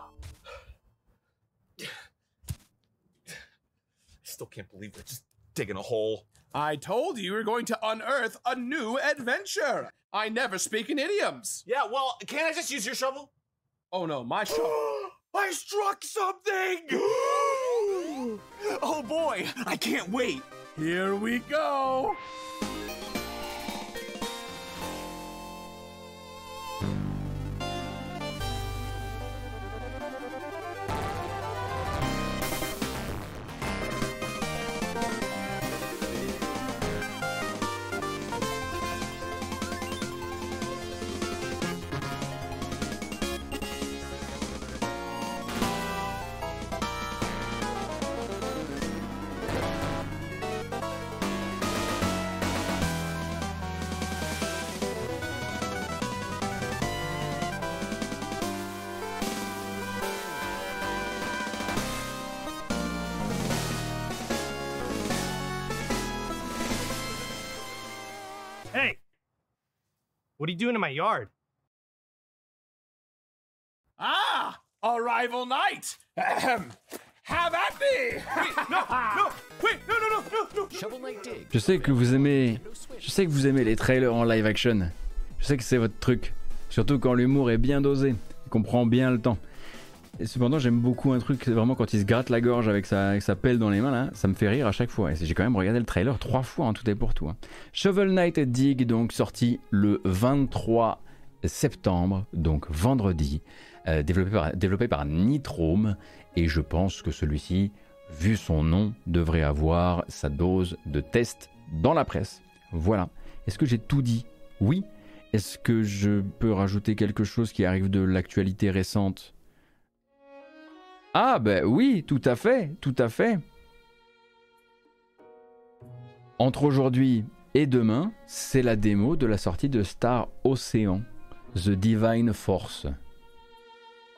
Still can't believe we're just digging a hole. I told you we are going to unearth a new adventure. I never speak in idioms. Yeah, well, can't I just use your shovel? Oh no, my shovel. I struck something! oh boy, I can't wait. Here we go. What are you doing in my yard? Ah, arrival night. Ahem. Have at me. no, no, wait, no, no, no, no, no. Shovel Knight Dig. Je sais que vous aimez, je sais que vous aimez les trailers en live action. Je sais que c'est votre truc, surtout quand l'humour est bien dosé, et qu'on prend bien le temps. Cependant, j'aime beaucoup un truc, vraiment quand il se gratte la gorge avec sa, avec sa pelle dans les mains ça me fait rire à chaque fois. J'ai quand même regardé le trailer trois fois en tout et pour tout. hein. Shovel Knight Dig donc sorti le 23 septembre, donc vendredi, euh, développé par développé par Nitrome. Et je pense que celui-ci, vu son nom, devrait avoir sa dose de test dans la presse. Voilà. Est-ce que j'ai tout dit? Oui. Est-ce que je peux rajouter quelque chose qui arrive de l'actualité récente? Ah ben oui, tout à fait, tout à fait. Entre aujourd'hui et demain, c'est la démo de la sortie de Star Ocean, The Divine Force.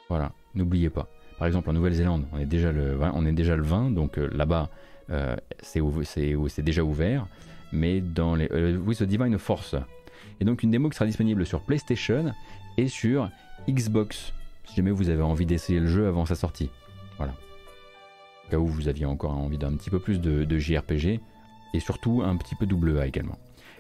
Voilà, n'oubliez pas. Par exemple, en Nouvelle-Zélande, on est déjà le 20, on est déjà le 20 donc euh, là-bas, euh, c'est déjà ouvert. Mais dans les. euh, oui, The Divine Force. Et donc une démo qui sera disponible sur PlayStation et sur Xbox. Si jamais vous avez envie d'essayer le jeu avant sa sortie. Voilà. Cas où vous aviez encore envie d'un petit peu plus de, de JRPG. Et surtout un petit peu AA également.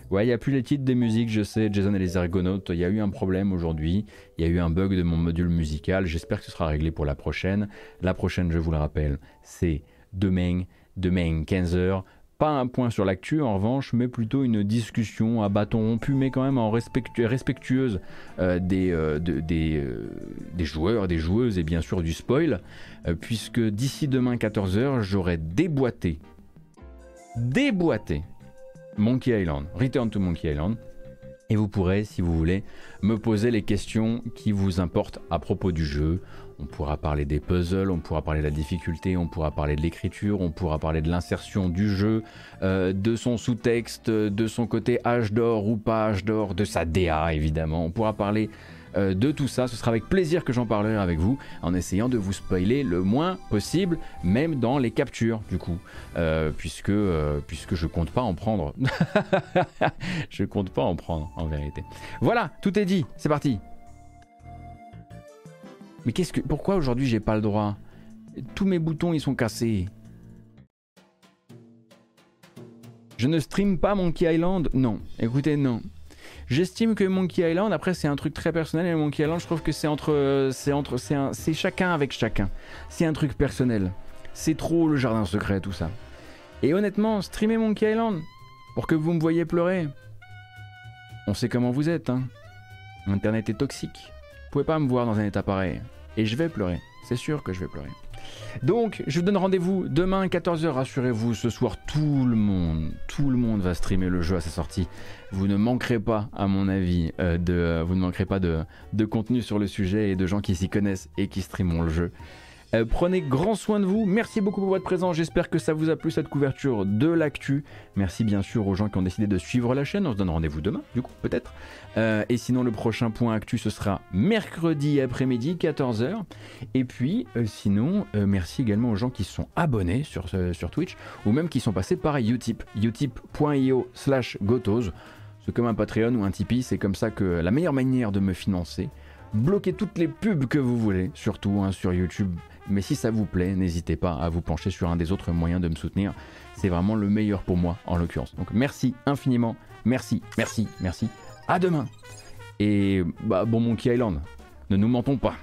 Ouais, il n'y a plus les titres des musiques, je sais, Jason et les Argonautes, il y a eu un problème aujourd'hui, il y a eu un bug de mon module musical, j'espère que ce sera réglé pour la prochaine. La prochaine, je vous le rappelle, c'est demain, demain 15h. Pas un point sur l'actu en revanche, mais plutôt une discussion à bâton rompu, mais quand même en respectu- respectueuse euh, des, euh, de- des, euh, des joueurs, des joueuses et bien sûr du spoil, puisque d'ici demain 14h, j'aurai déboîté, déboîté Monkey Island, Return to Monkey Island. Et vous pourrez, si vous voulez, me poser les questions qui vous importent à propos du jeu. On pourra parler des puzzles, on pourra parler de la difficulté, on pourra parler de l'écriture, on pourra parler de l'insertion du jeu, euh, de son sous-texte, de son côté âge d'or ou pas âge d'or, de sa DA évidemment. On pourra parler euh, de tout ça. Ce sera avec plaisir que j'en parlerai avec vous, en essayant de vous spoiler le moins possible, même dans les captures du coup, Euh, puisque, euh, puisque je compte pas en prendre. je compte pas en prendre en vérité. Voilà, tout est dit, c'est parti. Mais qu'est-ce que, pourquoi aujourd'hui j'ai pas le droit? Tous mes boutons ils sont cassés. Je ne stream pas Monkey Island? Non, écoutez, non. J'estime que Monkey Island, après c'est un truc très personnel, et Monkey Island, je trouve que c'est entre, c'est entre, c'est un- c'est chacun avec chacun. C'est un truc personnel. C'est trop le jardin secret, tout ça. Et honnêtement, streamer Monkey Island, pour que vous me voyez pleurer, on sait comment vous êtes, hein. Internet est toxique. Vous pouvez pas me voir dans un état pareil. Et je vais pleurer. C'est sûr que je vais pleurer. Donc, je vous donne rendez-vous demain 14h, rassurez-vous, ce soir tout le monde, tout le monde va streamer le jeu à sa sortie. Vous ne manquerez pas, à mon avis, euh, de, euh, vous ne manquerez pas de, de contenu sur le sujet et de gens qui s'y connaissent et qui streameront le jeu. Euh, prenez grand soin de vous. Merci beaucoup pour votre présence. J'espère que ça vous a plu cette couverture de l'actu. Merci bien sûr aux gens qui ont décidé de suivre la chaîne. On se donne rendez-vous demain, du coup, peut-être. Euh, et sinon, le prochain point actu, ce sera mercredi après-midi, 14h. Et puis, euh, sinon, merci également aux gens qui sont abonnés sur, sur Twitch ou même qui sont passés par Utip. utip.io slash gotos. C'est comme un Patreon ou un Tipeee. C'est comme ça que la meilleure manière de me financer. Bloquez toutes les pubs que vous voulez, surtout hein, sur YouTube. Mais si ça vous plaît, n'hésitez pas à vous pencher sur un des autres moyens de me soutenir. C'est vraiment le meilleur pour moi, en l'occurrence. Donc merci infiniment. Merci, merci, merci. À demain. Et bah, bon Monkey Island, ne nous mentons pas.